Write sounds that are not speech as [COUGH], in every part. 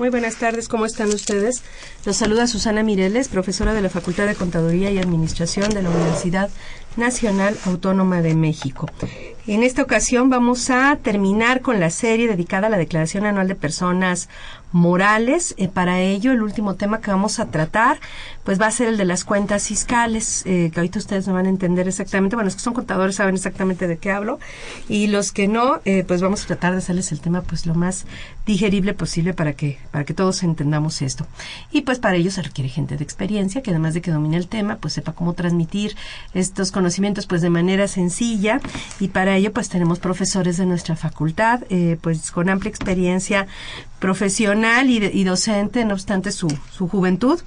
Muy buenas tardes, ¿cómo están ustedes? Los saluda Susana Mireles, profesora de la Facultad de Contaduría y Administración de la Universidad Nacional Autónoma de México. En esta ocasión vamos a terminar con la serie dedicada a la Declaración Anual de Personas Morales. Eh, para ello, el último tema que vamos a tratar, pues va a ser el de las cuentas fiscales, eh, que ahorita ustedes no van a entender exactamente. Bueno, los que son contadores saben exactamente de qué hablo. Y los que no, eh, pues vamos a tratar de hacerles el tema pues lo más digerible posible para que, para que todos entendamos esto. Y pues para ello se requiere gente de experiencia, que además de que domine el tema, pues sepa cómo transmitir estos conocimientos pues de manera sencilla. Y para ello pues tenemos profesores de nuestra facultad, pues con amplia experiencia profesional y, docente, no obstante su, su, juventud.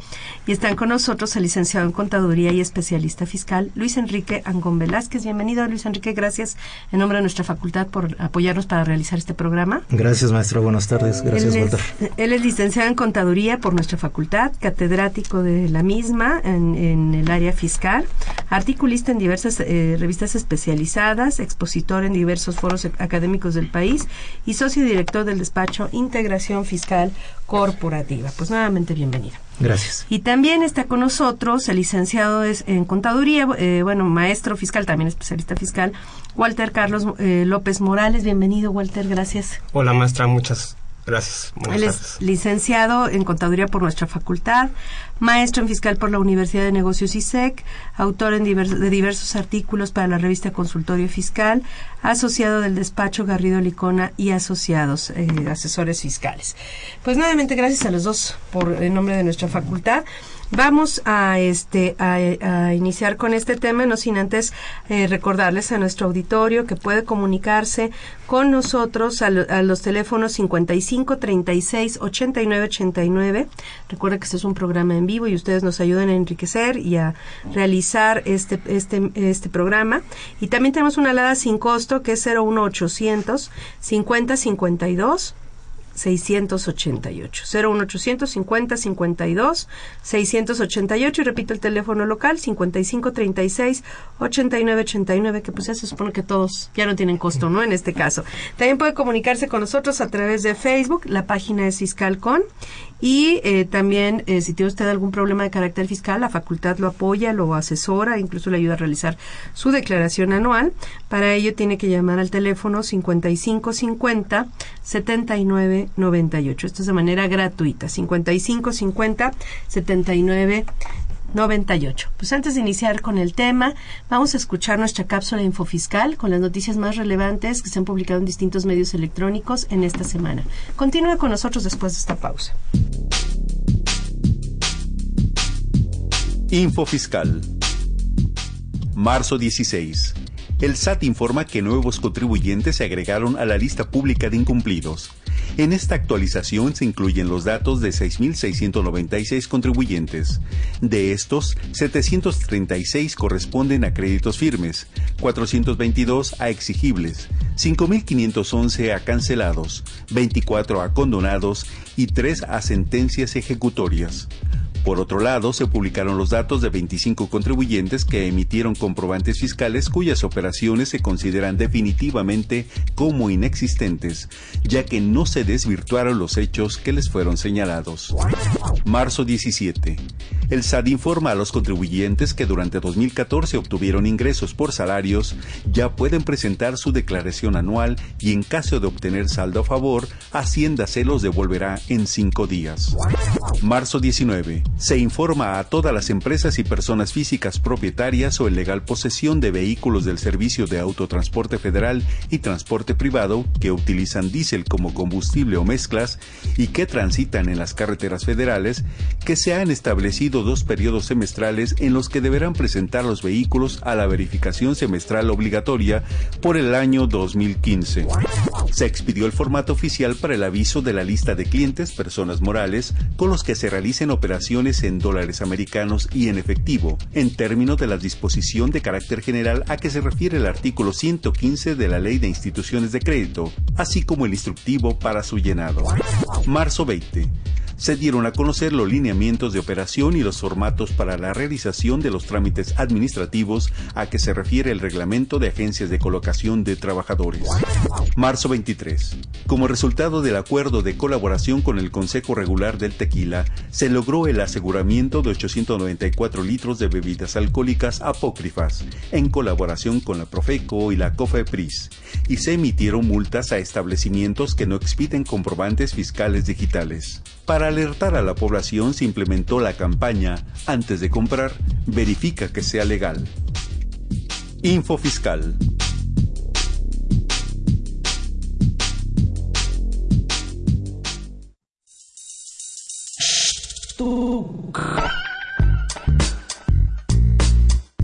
Y están con nosotros el licenciado en Contaduría y especialista fiscal, Luis Enrique Angón Velázquez. Bienvenido, Luis Enrique. Gracias en nombre de nuestra facultad por apoyarnos para realizar este programa. Gracias, maestro. Buenas tardes. Gracias, él es, él es licenciado en Contaduría por nuestra facultad, catedrático de la misma en, en el área fiscal, articulista en diversas eh, revistas especializadas, expositor en diversos foros académicos del país y socio director del despacho Integración Fiscal Corporativa. Pues nuevamente bienvenido. Gracias. Y también está con nosotros el licenciado es en contaduría, eh, bueno, maestro fiscal, también especialista fiscal, Walter Carlos eh, López Morales. Bienvenido, Walter, gracias. Hola, maestra, muchas Gracias. Él es licenciado en Contaduría por nuestra facultad, maestro en Fiscal por la Universidad de Negocios ISEC, autor en de diversos artículos para la revista Consultorio Fiscal, asociado del despacho Garrido Licona y asociados, eh, asesores fiscales. Pues nuevamente gracias a los dos por en nombre de nuestra facultad. Vamos a este a, iniciar con este tema, no sin antes eh, recordarles a nuestro auditorio que puede comunicarse con nosotros a, los teléfonos 55 36 89 89. Recuerda que este es un programa en vivo y ustedes nos ayudan a enriquecer y a realizar este este este programa. Y también tenemos una alada sin costo que es 01800 50 52 688 01800 50 52 688 y repito el teléfono local 55 36 89 89 que pues ya se supone que todos ya no tienen costo, ¿no? En este caso. También puede comunicarse con nosotros a través de Facebook, la página es Fiscalcon y eh, también, eh, si tiene usted algún problema de carácter fiscal, la facultad lo apoya, lo asesora, incluso le ayuda a realizar su declaración anual. Para ello tiene que llamar al teléfono 5550 7998. Esto es de manera gratuita. 5550 79 98. Pues antes de iniciar con el tema, vamos a escuchar nuestra cápsula infofiscal con las noticias más relevantes que se han publicado en distintos medios electrónicos en esta semana. Continúe con nosotros después de esta pausa. Infofiscal. Marzo 16. El SAT informa que nuevos contribuyentes se agregaron a la lista pública de incumplidos. En esta actualización se incluyen los datos de 6.696 contribuyentes. De estos, 736 corresponden a créditos firmes, 422 a exigibles, 5.511 a cancelados, 24 a condonados y 3 a sentencias ejecutorias. Por otro lado, se publicaron los datos de 25 contribuyentes que emitieron comprobantes fiscales cuyas operaciones se consideran definitivamente como inexistentes, ya que no se desvirtuaron los hechos que les fueron señalados. Marzo 17. El SAT informa a los contribuyentes que durante 2014 obtuvieron ingresos por salarios, ya pueden presentar su declaración anual y en caso de obtener saldo a favor, Hacienda se los devolverá en cinco días. Marzo 19 Se informa a todas las empresas y personas físicas propietarias o en legal posesión de vehículos del Servicio de Autotransporte Federal y Transporte Privado que utilizan diésel como combustible o mezclas y que transitan en las carreteras federales que se han establecido dos periodos semestrales en los que deberán presentar los vehículos a la verificación semestral obligatoria por el año 2015. Se expidió el formato oficial para el aviso de la lista de clientes, personas morales, con los que se realicen operaciones en dólares americanos y en efectivo, en términos de la disposición de carácter general a que se refiere el artículo 115 de la Ley de Instituciones de Crédito, así como el instructivo para su llenado. Marzo 20 se dieron a conocer los lineamientos de operación y los formatos para la realización de los trámites administrativos a que se refiere el reglamento de agencias de colocación de trabajadores. Marzo 23. Como resultado del acuerdo de colaboración con el Consejo Regular del Tequila, se logró el aseguramiento de 894 litros de bebidas alcohólicas apócrifas, en colaboración con la Profeco y la COFEPRIS, y se emitieron multas a establecimientos que no expiden comprobantes fiscales digitales. Para alertar a la población se implementó la campaña Antes de comprar, verifica que sea legal. Info Fiscal.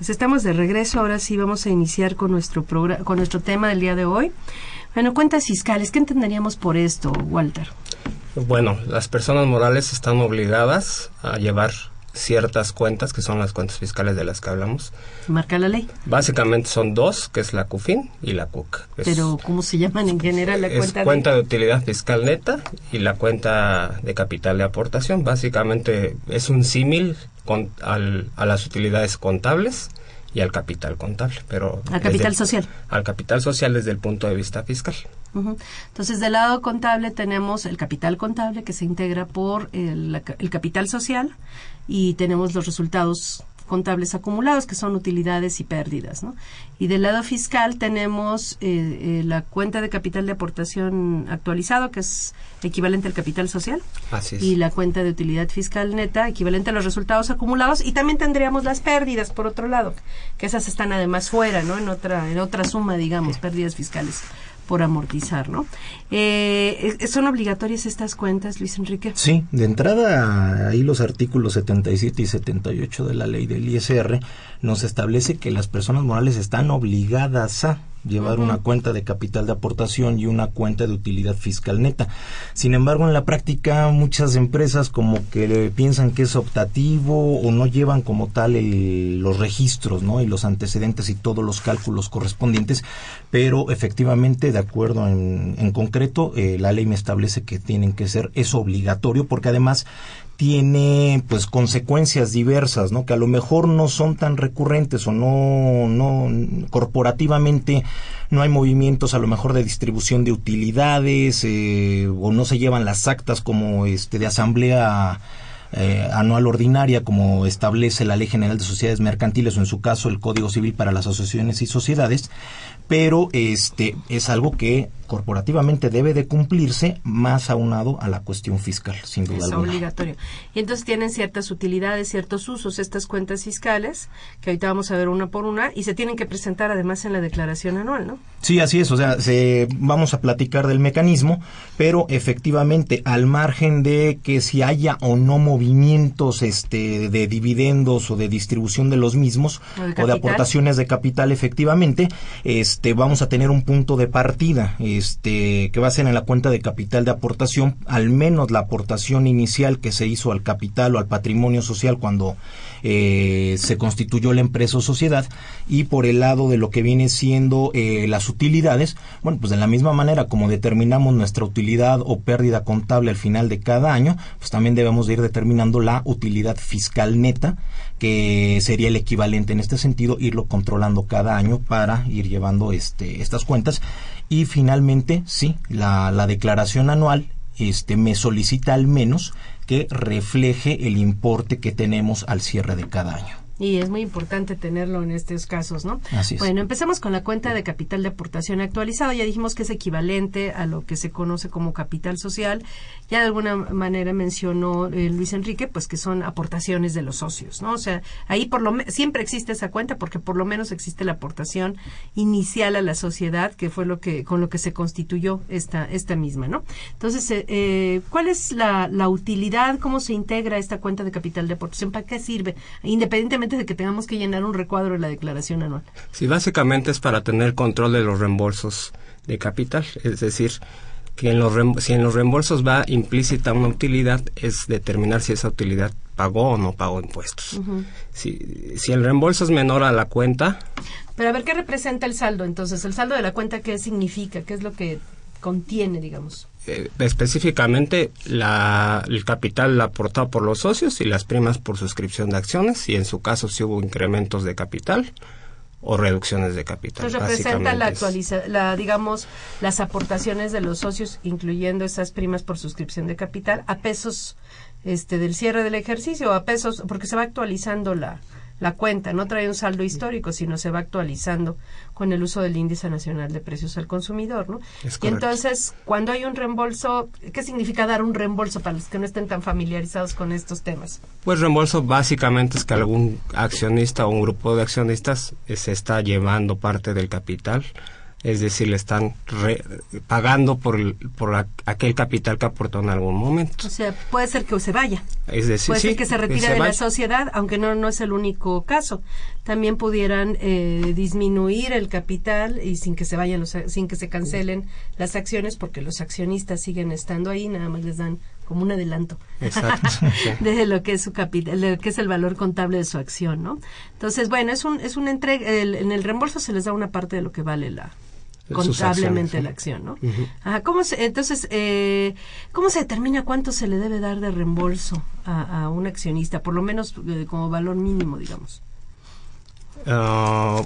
Pues estamos de regreso, ahora sí vamos a iniciar con nuestro con nuestro tema del día de hoy. Bueno, cuentas fiscales, ¿qué entenderíamos por esto, Walter? Bueno, las personas morales están obligadas a llevar ciertas cuentas, que son las cuentas fiscales de las que hablamos. ¿Marca la ley? Básicamente son dos, que es la CUFIN y la CUC. Pero, ¿cómo se llaman en general la es cuenta? cuenta de... utilidad fiscal neta y la cuenta de capital de aportación. Básicamente es un símil a las utilidades contables y al capital contable, pero al capital social. Al capital social desde el punto de vista fiscal. Entonces, del lado contable tenemos el capital contable que se integra por el, el capital social y tenemos los resultados contables acumulados, que son utilidades y pérdidas. ¿no? Y del lado fiscal tenemos eh, eh, la cuenta de capital de aportación actualizado, que es equivalente al capital social, y la cuenta de utilidad fiscal neta, equivalente a los resultados acumulados, y también tendríamos las pérdidas, por otro lado, que esas están además fuera, ¿no? en, otra, en otra suma, digamos, pérdidas fiscales por amortizar, ¿no? Eh, ¿Son obligatorias estas cuentas, Luis Enrique? Sí, de entrada ahí los artículos 77 y 78 de la ley del ISR nos establece que las personas morales están obligadas a llevar una cuenta de capital de aportación y una cuenta de utilidad fiscal neta. Sin embargo, en la práctica muchas empresas como que piensan que es optativo o no llevan como tal los registros, ¿no? Y los antecedentes y todos los cálculos correspondientes, pero efectivamente, de acuerdo en, en concreto, eh, la ley me establece que tienen que ser, es obligatorio porque además tiene pues consecuencias diversas, ¿no? Que a lo mejor no son tan recurrentes o no, no corporativamente no hay movimientos a lo mejor de distribución de utilidades eh, o no se llevan las actas como este de asamblea eh, anual ordinaria como establece la Ley General de Sociedades Mercantiles o en su caso el Código Civil para las asociaciones y sociedades, pero este es algo que corporativamente debe de cumplirse más aunado a la cuestión fiscal, sin duda es obligatorio. Y entonces tienen ciertas utilidades, ciertos usos estas cuentas fiscales, que ahorita vamos a ver una por una, y se tienen que presentar además en la declaración anual, ¿no? Sí, así es, o sea, se, vamos a platicar del mecanismo, pero efectivamente, al margen de que si haya o no movimientos este, de dividendos o de distribución de los mismos, o de, aportaciones de capital, efectivamente, este este, vamos a tener un punto de partida, este, que va a ser en la cuenta de capital de aportación, al menos la aportación inicial que se hizo al capital o al patrimonio social cuando eh, se constituyó la empresa o sociedad, y por el lado de lo que viene siendo eh, las utilidades, bueno, pues de la misma manera como determinamos nuestra utilidad o pérdida contable al final de cada año, pues también debemos de ir determinando la utilidad fiscal neta, que sería el equivalente en este sentido, irlo controlando cada año para ir llevando este, estas cuentas. Y finalmente, sí, la, la declaración anual este, me solicita al menos que refleje el importe que tenemos al cierre de cada año. Y es muy importante tenerlo en estos casos, ¿no? Así es. Bueno, empezamos con la cuenta de capital de aportación actualizado. Ya dijimos que es equivalente a lo que se conoce como capital social. Ya de alguna manera mencionó eh, Luis Enrique, pues que son aportaciones de los socios, ¿no? O sea, ahí por lo siempre existe esa cuenta porque por lo menos existe la aportación inicial a la sociedad, que fue lo que con lo que se constituyó esta esta misma, ¿no? Entonces, eh, eh, ¿cuál es la, la utilidad? ¿Cómo se integra esta cuenta de capital de aportación? ¿Para qué sirve? Independientemente de que tengamos que llenar un recuadro de la declaración anual. Sí, básicamente es para tener control de los reembolsos de capital, es decir, que en los si en los reembolsos va implícita una utilidad, es determinar si esa utilidad pagó o no pagó impuestos. si, si el reembolso es menor a la cuenta. Pero a ver, ¿qué representa el saldo? Entonces, ¿el saldo de la cuenta qué significa? ¿Qué es lo que contiene, digamos? Eh, específicamente la, el capital aportado por los socios y las primas por suscripción de acciones y en su caso si hubo incrementos de capital o reducciones de capital. Entonces representa la actualiza, la digamos las aportaciones de los socios incluyendo esas primas por suscripción de capital a pesos este del cierre del ejercicio a pesos porque se va actualizando la la cuenta, no trae un saldo histórico, sino se va actualizando con el uso del índice nacional de precios al consumidor, ¿no? y entonces, cuando hay un reembolso, ¿qué significa dar un reembolso para los que no estén tan familiarizados con estos temas? Pues reembolso básicamente es que algún accionista o un grupo de accionistas se está llevando parte del capital es decir, le están pagando por, por aquel capital que aportó en algún momento. O sea, puede ser que se vaya. Es decir, puede ser que se retire de la sociedad, aunque no, no es el único caso. También pudieran eh, disminuir el capital y sin que se vayan, los, sin que se cancelen las acciones, porque los accionistas siguen estando ahí, nada más les dan como un adelanto [LAUGHS] de lo que es su capital, de lo que es el valor contable de su acción, ¿no? Entonces, bueno, es un es un entrega, en el reembolso se les da una parte de lo que vale la contablemente la acción, ¿no? ¿cómo se, entonces, eh, ¿cómo se determina cuánto se le debe dar de reembolso a, un accionista, por lo menos eh, como valor mínimo, digamos? Ah,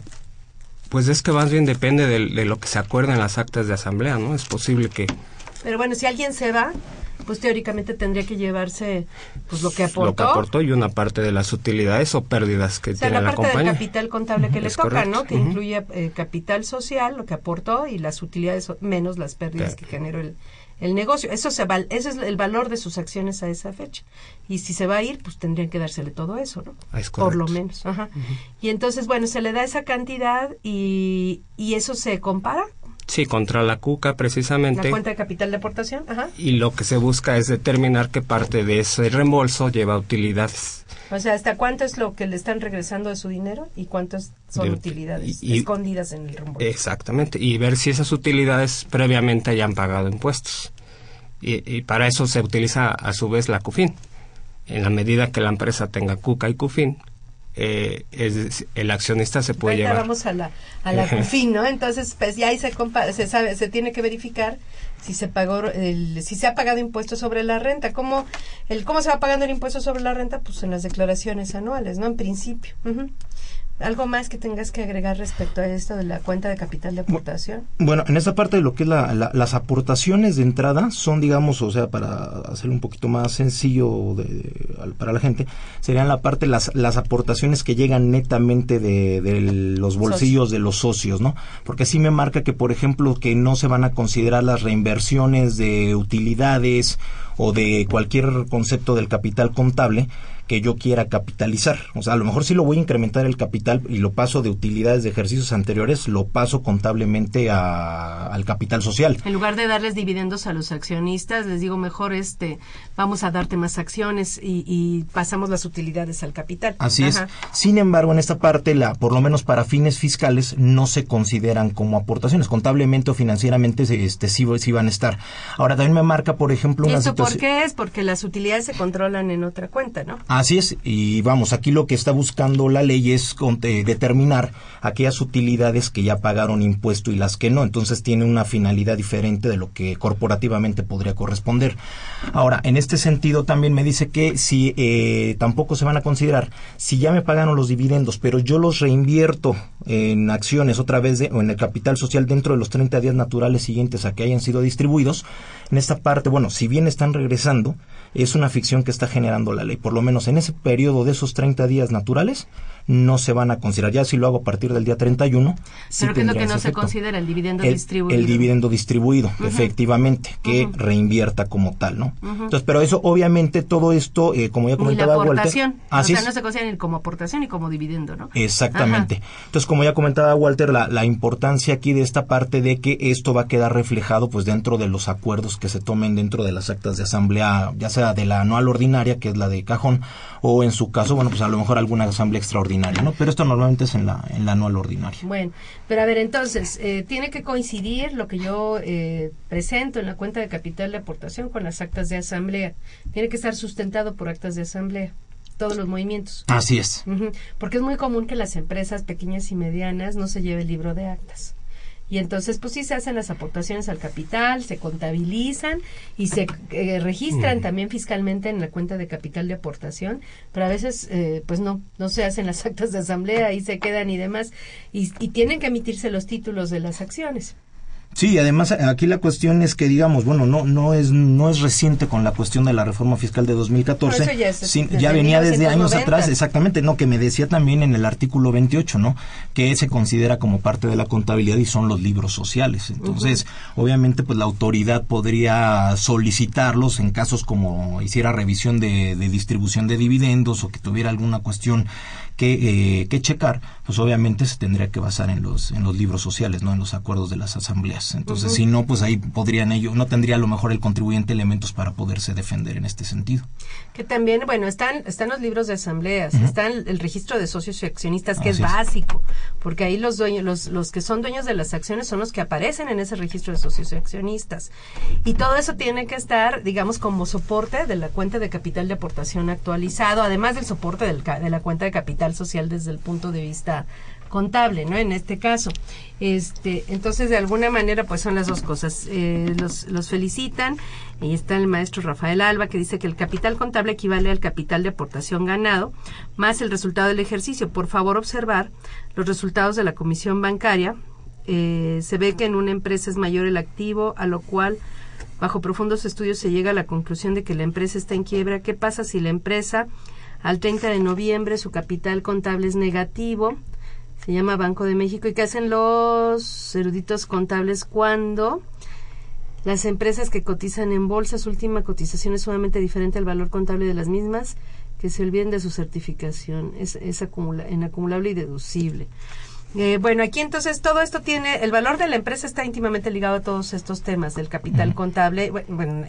pues es que más bien depende de, de, lo que se acuerda en las actas de asamblea, ¿no? Es posible que... Pero bueno, si alguien se va, pues teóricamente tendría que llevarse pues lo que aportó. Lo que aportó y una parte de las utilidades o pérdidas que tiene la, parte del capital contable que le toca, ¿no? Que incluye eh, capital social, lo que aportó y las utilidades menos las pérdidas que generó el, el negocio. Eso se val, eso es el valor de sus acciones a esa fecha. Y si se va a ir, pues tendrían que dársele todo eso, ¿no? Ah, Por lo menos. Ajá. Y entonces, bueno, se le da esa cantidad y, y eso se compara Sí, contra la CUCA precisamente. La cuenta de capital de aportación. Ajá. Y lo que se busca es determinar qué parte de ese reembolso lleva utilidades. O sea, ¿hasta cuánto es lo que le están regresando de su dinero y cuántas son utilidades escondidas en el reembolso? Exactamente. Y ver si esas utilidades previamente hayan pagado impuestos. Y, y para eso se utiliza a su vez la CUFIN. En la medida que la empresa tenga CUCA y CUFIN, eh, es, el accionista se puede llevar. Vamos a la, a la [LAUGHS] CUFIN, ¿no? Entonces, pues ya ahí se, se sabe, se tiene que verificar si se pagó, el, si se ha pagado impuesto sobre la renta. ¿Cómo, el, ¿Cómo se va pagando el impuesto sobre la renta? Pues en las declaraciones anuales, ¿no? En principio. ¿Algo más que tengas que agregar respecto a esto de la cuenta de capital de aportación? Bueno, en esta parte de lo que es la, las aportaciones de entrada son, digamos, o sea, para hacerlo un poquito más sencillo para la gente, serían la parte, las, las aportaciones que llegan netamente de, de los bolsillos de los socios, ¿no? Porque sí me marca que, por ejemplo, que no se van a considerar las reinversiones de utilidades o de cualquier concepto del capital contable que yo quiera capitalizar. O sea, a lo mejor si lo voy a incrementar el capital y lo paso de utilidades de ejercicios anteriores, lo paso contablemente al capital social. En lugar de darles dividendos a los accionistas, les digo mejor este, vamos a darte más acciones y, pasamos las utilidades al capital. Así es. Sin embargo, en esta parte, la, por lo menos para fines fiscales, no se consideran como aportaciones. Contablemente o financieramente este, sí, sí van a estar. Ahora también me marca, por ejemplo, una ¿Eso por qué es? Porque las utilidades se controlan en otra cuenta, ¿no? Así es, y vamos, aquí lo que está buscando la ley es eh, determinar aquellas utilidades que ya pagaron impuesto y las que no, entonces tiene una finalidad diferente de lo que corporativamente podría corresponder. Ahora, en este sentido también me dice que si eh, tampoco se van a considerar, si ya me pagaron los dividendos, pero yo los reinvierto en acciones otra vez de, o en el capital social dentro de los 30 días naturales siguientes a que hayan sido distribuidos, en esta parte, bueno, si bien están regresando, es una ficción que está generando la ley. Por lo menos en ese periodo de esos 30 días naturales, no se van a considerar. Ya si lo hago a partir del día 31. Pero ¿qué es lo que no se considera? El dividendo distribuido. El dividendo distribuido, efectivamente, que reinvierta como tal, ¿no? Entonces, pero eso, obviamente, todo esto, eh, como ya comentaba Walter. o sea, no se considera ni como aportación ni como dividendo, ¿no? Exactamente. Entonces, como ya comentaba Walter, la, la importancia aquí de esta parte de que esto va a quedar reflejado, pues, dentro de los acuerdos que se tomen dentro de las actas de asamblea, ya sea de la anual ordinaria, que es la de cajón, o en su caso, bueno, pues a lo mejor alguna asamblea extraordinaria, ¿no? Pero esto normalmente es en la, en la anual ordinaria. Bueno, pero a ver, entonces, eh, tiene que coincidir lo que yo eh, presento en la cuenta de capital de aportación con las actas de asamblea. Tiene que estar sustentado por actas de asamblea todos los movimientos. Así es. Porque es muy común que las empresas pequeñas y medianas no se lleve el libro de actas. Y entonces, pues sí se hacen las aportaciones al capital, se contabilizan y se eh, registran mm. también fiscalmente en la cuenta de capital de aportación, pero a veces, eh, pues no, no se hacen las [LAUGHS] actas de asamblea y se quedan y demás, y, y tienen que emitirse los títulos de las acciones. Sí, además aquí la cuestión es que digamos, bueno, no no es no es reciente con la cuestión de la reforma fiscal de 2014, ya, ya venía desde años atrás, exactamente, no que me decía también en el artículo 28, ¿no? Que se considera como parte de la contabilidad y son los libros sociales. Entonces, obviamente pues la autoridad podría solicitarlos en casos como hiciera revisión de, de distribución de dividendos o que tuviera alguna cuestión que, eh, que checar, pues obviamente se tendría que basar en los, en los libros sociales, no en los acuerdos de las asambleas. Entonces, si no, pues ahí podrían ellos, no tendría a lo mejor el contribuyente elementos para poderse defender en este sentido. Que también, bueno, están, están los libros de asambleas, está el, registro de socios y accionistas, que es. básico, porque ahí los dueños, los, los que son dueños de las acciones son los que aparecen en ese registro de socios y accionistas. Y todo eso tiene que estar, digamos, como soporte de la cuenta de capital de aportación actualizado, además del soporte del, de la cuenta de capital social desde el punto de vista contable, ¿no? En este caso. Este, entonces, de alguna manera, pues son las dos cosas. Eh, los, felicitan. Ahí está el maestro Rafael Alba, que dice que el capital contable equivale al capital de aportación ganado, más el resultado del ejercicio. Por favor, observar los resultados de la comisión bancaria. Eh, se ve que en una empresa es mayor el activo, a lo cual bajo profundos estudios se llega a la conclusión de que la empresa está en quiebra. ¿Qué pasa si la empresa al 30 de noviembre su capital contable es negativo, se llama Banco de México y que hacen los eruditos contables cuando las empresas que cotizan en bolsa, su última cotización es sumamente diferente al valor contable de las mismas, que se olviden de su certificación, es, es acumula, en acumulable y deducible. Eh, bueno, aquí entonces todo esto tiene, el valor de la empresa está íntimamente ligado a todos estos temas del capital contable, bueno,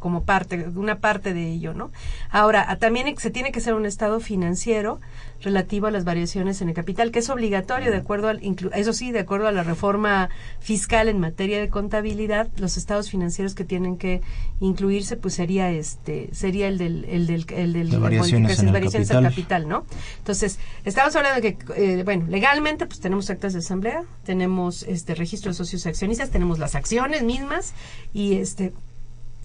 como parte, una parte de ello, ¿no? Ahora, también se tiene que ser un estado financiero relativo a las variaciones en el capital, que es obligatorio de acuerdo al, eso sí, de acuerdo a la reforma fiscal en materia de contabilidad, los estados financieros que tienen que incluirse, pues sería este, sería el del, el del, el del de variaciones, en variaciones capital. capital. ¿no? Entonces, estamos hablando de que, eh, bueno, legalmente, pues tenemos actas de asamblea, tenemos este registro de socios accionistas, tenemos las acciones mismas y este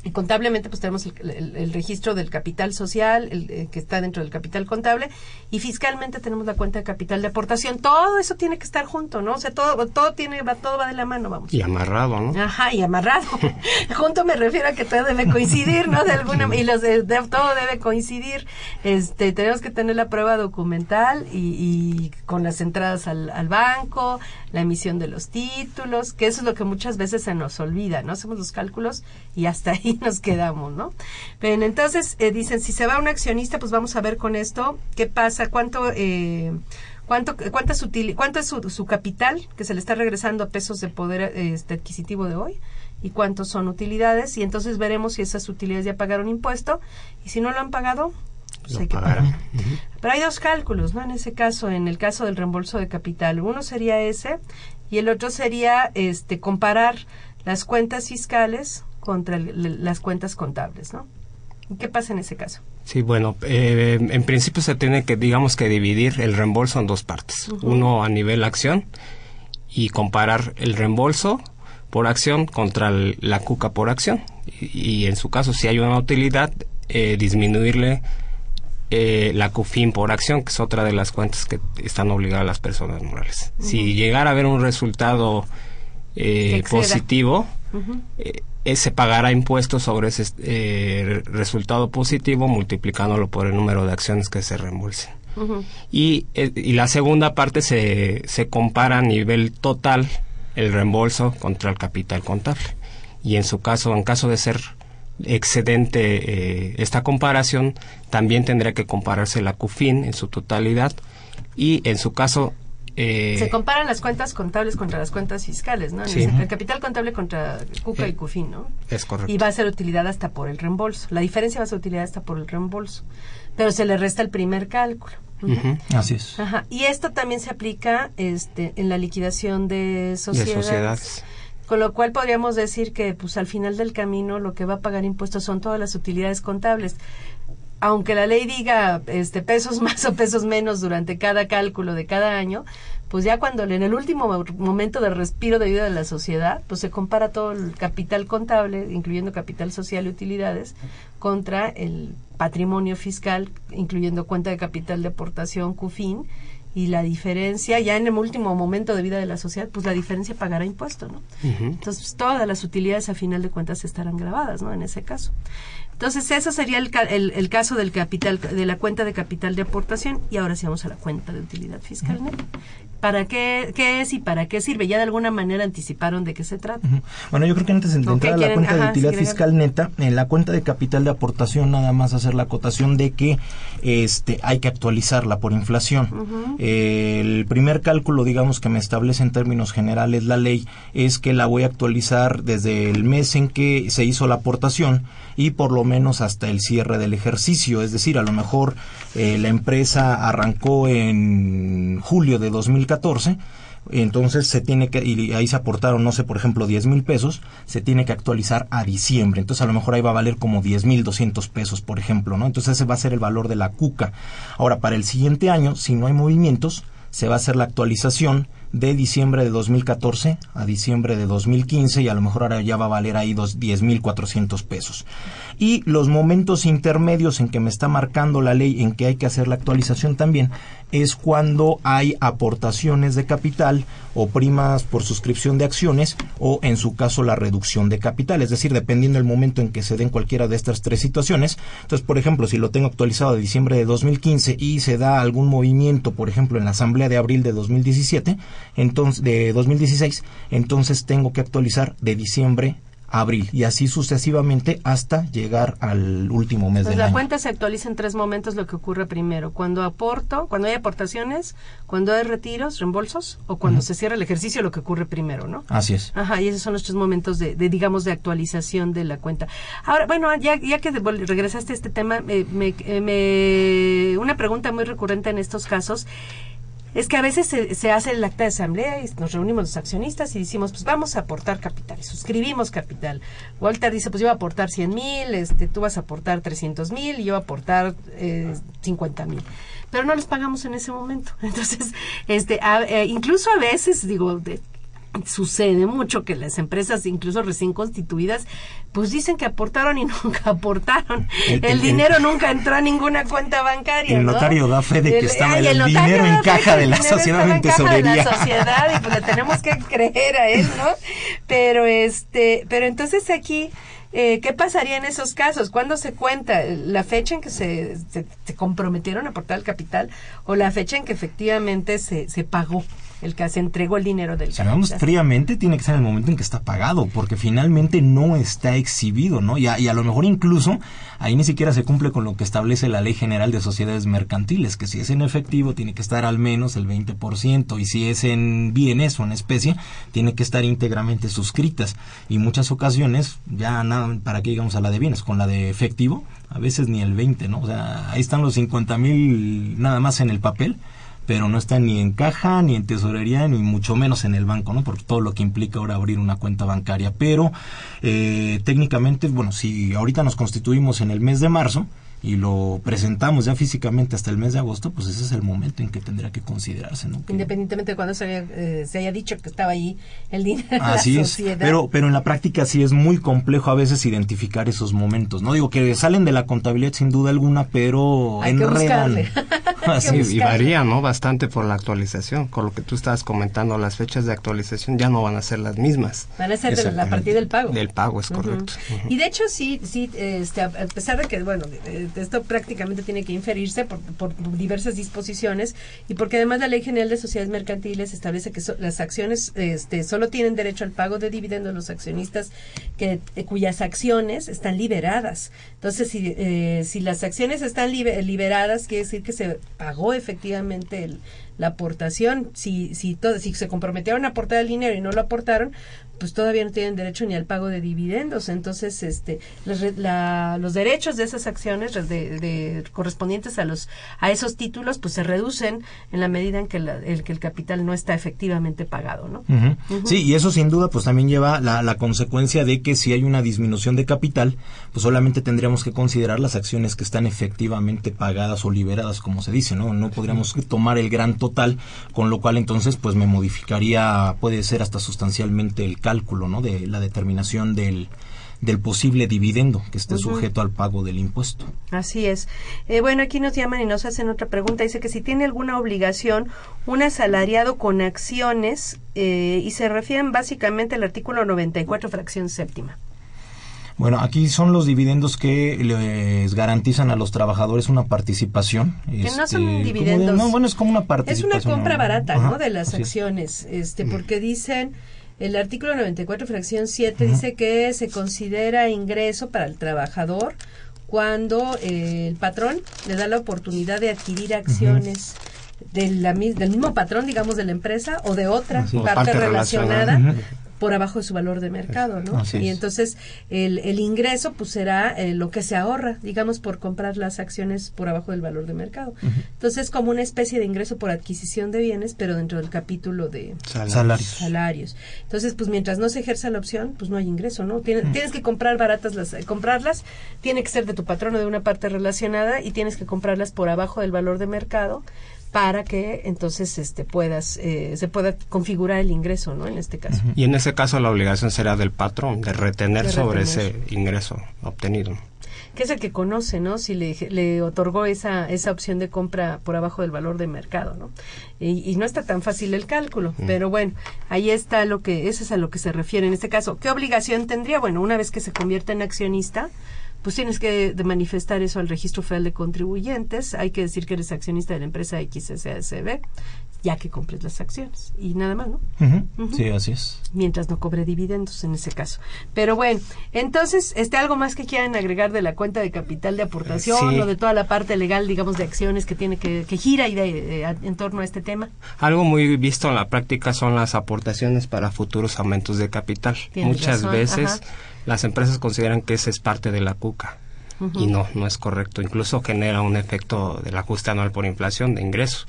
y contablemente pues tenemos el, registro del capital social el, eh, que está dentro del capital contable y fiscalmente tenemos la cuenta de capital de aportación. Todo eso tiene que estar junto no o sea todo todo tiene va todo va de la mano vamos. Y amarrado no ajá y amarrado. [LAUGHS] Junto me refiero a que todo debe coincidir no de alguna y los de, todo debe coincidir. Este tenemos que tener la prueba documental y, con las entradas al, al banco la emisión de los títulos que eso es lo que muchas veces se nos olvida no hacemos los cálculos y hasta ahí [LAUGHS] nos quedamos, ¿no? Bien, entonces eh, dicen, si se va un accionista, pues vamos a ver con esto qué pasa, cuánto... Eh, ¿Cuánto, cuánto, es, cuánto es su, su, capital que se le está regresando a pesos de poder este, adquisitivo de hoy? y cuántos son utilidades y entonces veremos si esas utilidades ya pagaron impuesto y si no lo han pagado pues hay que pagar. Pero hay dos cálculos, ¿no? En ese caso, en el caso del reembolso de capital, uno sería ese y el otro sería este comparar las cuentas fiscales contra las cuentas contables, ¿no? ¿Qué pasa en ese caso? Sí, bueno, eh, en principio se tiene que, digamos que dividir el reembolso en dos partes. Uno a nivel acción y comparar el reembolso por acción contra la cuca por acción. Y, en su caso, si hay una utilidad, eh, disminuirle eh, la CUFIN por acción, que es otra de las cuentas que están obligadas las personas morales. Si llegara a haber un resultado eh, se pagará impuestos sobre ese resultado positivo multiplicándolo por el número de acciones que se reembolsen. y, y, la segunda parte se, se compara a nivel total el reembolso contra el capital contable. Y en su caso, en caso de ser excedente eh, esta comparación, también tendría que compararse la CUFIN en su totalidad y en su caso... Eh, Se comparan las cuentas contables contra las cuentas fiscales, ¿no? El capital contable contra CUCA y CUFIN, ¿no? Es correcto. Y va a ser utilidad hasta por el reembolso. La diferencia va a ser utilidad hasta por el reembolso. Pero se le resta el primer cálculo. Así es. Y esto también se aplica este, en la liquidación de sociedades. Con lo cual podríamos decir que pues al final del camino lo que va a pagar impuestos son todas las utilidades contables. Aunque la ley diga este pesos [LAUGHS] más o pesos menos durante cada cálculo de cada año, pues ya cuando en el último momento de respiro de vida de la sociedad, pues se compara todo el capital contable, incluyendo capital social y utilidades, contra el patrimonio fiscal, incluyendo cuenta de capital de aportación, CUFIN, y la diferencia, ya en el último momento de vida de la sociedad, pues la diferencia pagará impuesto, ¿no? Entonces, todas las utilidades a final de cuentas estarán grabadas, ¿no? En ese caso. Entonces, eso sería el, el, caso del capital, de la cuenta de capital de aportación, y ahora sí vamos a la cuenta de utilidad fiscal ¿Para qué, qué es y para qué sirve? Ya de alguna manera anticiparon de qué se trata. Bueno, yo creo que antes de entrar a la cuenta de utilidad fiscal neta, en la cuenta de capital de aportación nada más hacer la acotación de que este hay que actualizarla por inflación. el primer cálculo, digamos, que me establece en términos generales la ley es que la voy a actualizar desde el mes en que se hizo la aportación y por lo menos hasta el cierre del ejercicio. Es decir, a lo mejor eh, la empresa arrancó en julio de 2014 entonces se tiene que, y ahí se aportaron, no sé, por ejemplo, 10 mil pesos, se tiene que actualizar a diciembre. Entonces a lo mejor ahí va a valer como 10 mil 200 pesos, por ejemplo, ¿no? Entonces ese va a ser el valor de la cuca. Ahora, para el siguiente año, si no hay movimientos, se va a hacer la actualización de diciembre de 2014 a diciembre de 2015 y a lo mejor ahora ya va a valer ahí dos, 10.400 pesos. Y los momentos intermedios en que me está marcando la ley en que hay que hacer la actualización también es cuando hay aportaciones de capital o primas por suscripción de acciones o en su caso la reducción de capital, es decir, dependiendo del momento en que se den cualquiera de estas tres situaciones. Entonces, por ejemplo, si lo tengo actualizado de diciembre de 2015 y se da algún movimiento, por ejemplo, en la asamblea de abril de 2017, entonces de 2016, entonces tengo que actualizar de diciembre abril y así sucesivamente hasta llegar al último mes pues del la año. cuenta se actualiza en tres momentos lo que ocurre primero, cuando aporto, cuando hay aportaciones, cuando hay retiros, reembolsos o cuando se cierra el ejercicio lo que ocurre primero, ¿no? Así es. Ajá, y esos son los tres momentos de, digamos de actualización de la cuenta. Ahora, bueno, ya, ya que regresaste a este tema, me, me, una pregunta muy recurrente en estos casos es que a veces se, hace el acta de asamblea y nos reunimos los accionistas y decimos, pues vamos a aportar capital, suscribimos capital. Walter dice, pues yo voy a aportar 100 mil, este, tú vas a aportar 300 mil y yo voy a aportar eh, 50 mil. Pero no los pagamos en ese momento. [LAUGHS] Entonces, este, eh, incluso a veces, digo, de, sucede mucho que las empresas, incluso recién constituidas, pues dicen que aportaron y [LAUGHS] nunca aportaron. El, dinero nunca entró a ninguna cuenta bancaria. El notario da fe de que está el, dinero en caja de la sociedad de tesorería. la sociedad y pues le tenemos que creer a él, ¿no? Pero este, pero entonces aquí eh, ¿Qué pasaría en esos casos? ¿Cuándo se cuenta la fecha en que se, se, comprometieron a aportar el capital o la fecha en que efectivamente se, se pagó? El que se entregó el dinero del Si hablamos fríamente, tiene que ser en el momento en que está pagado, porque finalmente no está exhibido, ¿no? Y a, y a lo mejor incluso ahí ni siquiera se cumple con lo que establece la Ley General de Sociedades Mercantiles, que si es en efectivo tiene que estar al menos el 20%, y si es en bienes o en especie, tiene que estar íntegramente suscritas. Y muchas ocasiones, ya nada, para que llegamos a la de bienes, con la de efectivo, a veces ni el 20, ¿no? O sea, ahí están los 50 mil nada más en el papel, pero no está ni en caja, ni en tesorería, ni mucho menos en el banco, ¿no? Por todo lo que implica ahora abrir una cuenta bancaria. Pero eh, técnicamente, bueno, si ahorita nos constituimos en el mes de marzo, y lo presentamos ya físicamente hasta el mes de agosto, pues ese es el momento en que tendría que considerarse, ¿no? Independientemente de cuando se haya, eh, se haya dicho que estaba ahí el dinero [LAUGHS] Así es, pero, pero en la práctica sí es muy complejo a veces identificar esos momentos, ¿no? Digo que salen de la contabilidad sin duda alguna, pero Hay que enredan. [LAUGHS] Así es. y varía, ¿no? Bastante por la actualización. Con lo que tú estabas comentando, las fechas de actualización ya no van a ser las mismas. Van a ser de la partida del pago. Del pago, es correcto. Y de hecho sí, sí, este, a a pesar de que, bueno, eh, esto prácticamente tiene que inferirse por, por diversas disposiciones y porque además la Ley General de Sociedades Mercantiles establece que so- las acciones este, solo tienen derecho al pago de dividendos los accionistas que, eh, cuyas acciones están liberadas. Entonces, si, eh, si las acciones están libe- liberadas, quiere decir que se pagó efectivamente el- la aportación. Si, si, todo, si se comprometieron a aportar el dinero y no lo aportaron, pues todavía no tienen derecho ni al pago de dividendos. Entonces, este, los, la- los derechos de esas acciones de, de- correspondientes a los a esos títulos, pues se reducen en la medida en que, la- el, que el capital no está efectivamente pagado, ¿no? Sí, y eso sin duda pues también lleva la, la consecuencia de que si hay una disminución de capital, pues solamente tendríamos que considerar las acciones que están efectivamente pagadas o liberadas, como se dice, ¿no? No podríamos tomar el gran total, con lo cual entonces pues me modificaría, puede ser hasta sustancialmente el cálculo, ¿no? De la determinación del, del posible dividendo que esté sujeto al pago del impuesto. Así es. Eh, bueno, aquí nos llaman y nos hacen otra pregunta. Dice que si tiene alguna obligación un asalariado con acciones eh, y se refieren básicamente al artículo 94, fracción séptima. Bueno, aquí son los dividendos que les garantizan a los trabajadores una participación. Que no son este, de- dividendos. no, bueno, es como una Es participación. una compra barata, ¿no? De las es. acciones, este, porque dicen, el artículo 94, fracción 7, dice que se considera ingreso para el trabajador cuando eh, el patrón le da la oportunidad de adquirir acciones de la mis- del mismo patrón, digamos, de la empresa o de otra parte, Parte relacionada. relacionada. Por abajo de su valor de mercado, ¿no? Así Y es. entonces el, el ingreso pues será eh, lo que se ahorra, digamos, por comprar las acciones por abajo del valor de mercado. Entonces es como una especie de ingreso por adquisición de bienes, pero dentro del capítulo de Salarios. salarios. Entonces, pues mientras no se ejerza la opción, pues no hay ingreso, ¿no? Tienes, tienes que comprar baratas las, eh, comprarlas, tiene que ser de tu patrono de una parte relacionada y tienes que comprarlas por abajo del valor de mercado para que entonces este puedas eh, se pueda configurar el ingreso, ¿no? En este caso. Y en ese caso la obligación será del patrón de retener De sobre ese ingreso obtenido. que es el que conoce, ¿no? Si le, le otorgó esa, esa opción de compra por abajo del valor de mercado, ¿no? Y, y no está tan fácil el cálculo, Mm. pero bueno, ahí está lo que, eso es a lo que se refiere en este caso. ¿Qué obligación tendría? Bueno, una vez que se convierte en accionista, pues tienes que de manifestar eso al registro federal de contribuyentes, hay que decir que eres accionista de la empresa XSASB, ya que compres las acciones, y nada más, ¿no? Sí, así es. mientras no cobre dividendos en ese caso. Pero bueno, entonces, este algo más que quieran agregar de la cuenta de capital de aportación Sí. o de toda la parte legal, digamos, de acciones que tiene que, que gira y de, eh, en torno a este tema. Algo muy visto en la práctica son las aportaciones para futuros aumentos de capital. Tienes Muchas razón, veces ajá. Las empresas consideran que esa es parte de la cuca. Y no, no es correcto. Incluso genera un efecto del ajuste anual por inflación de ingreso.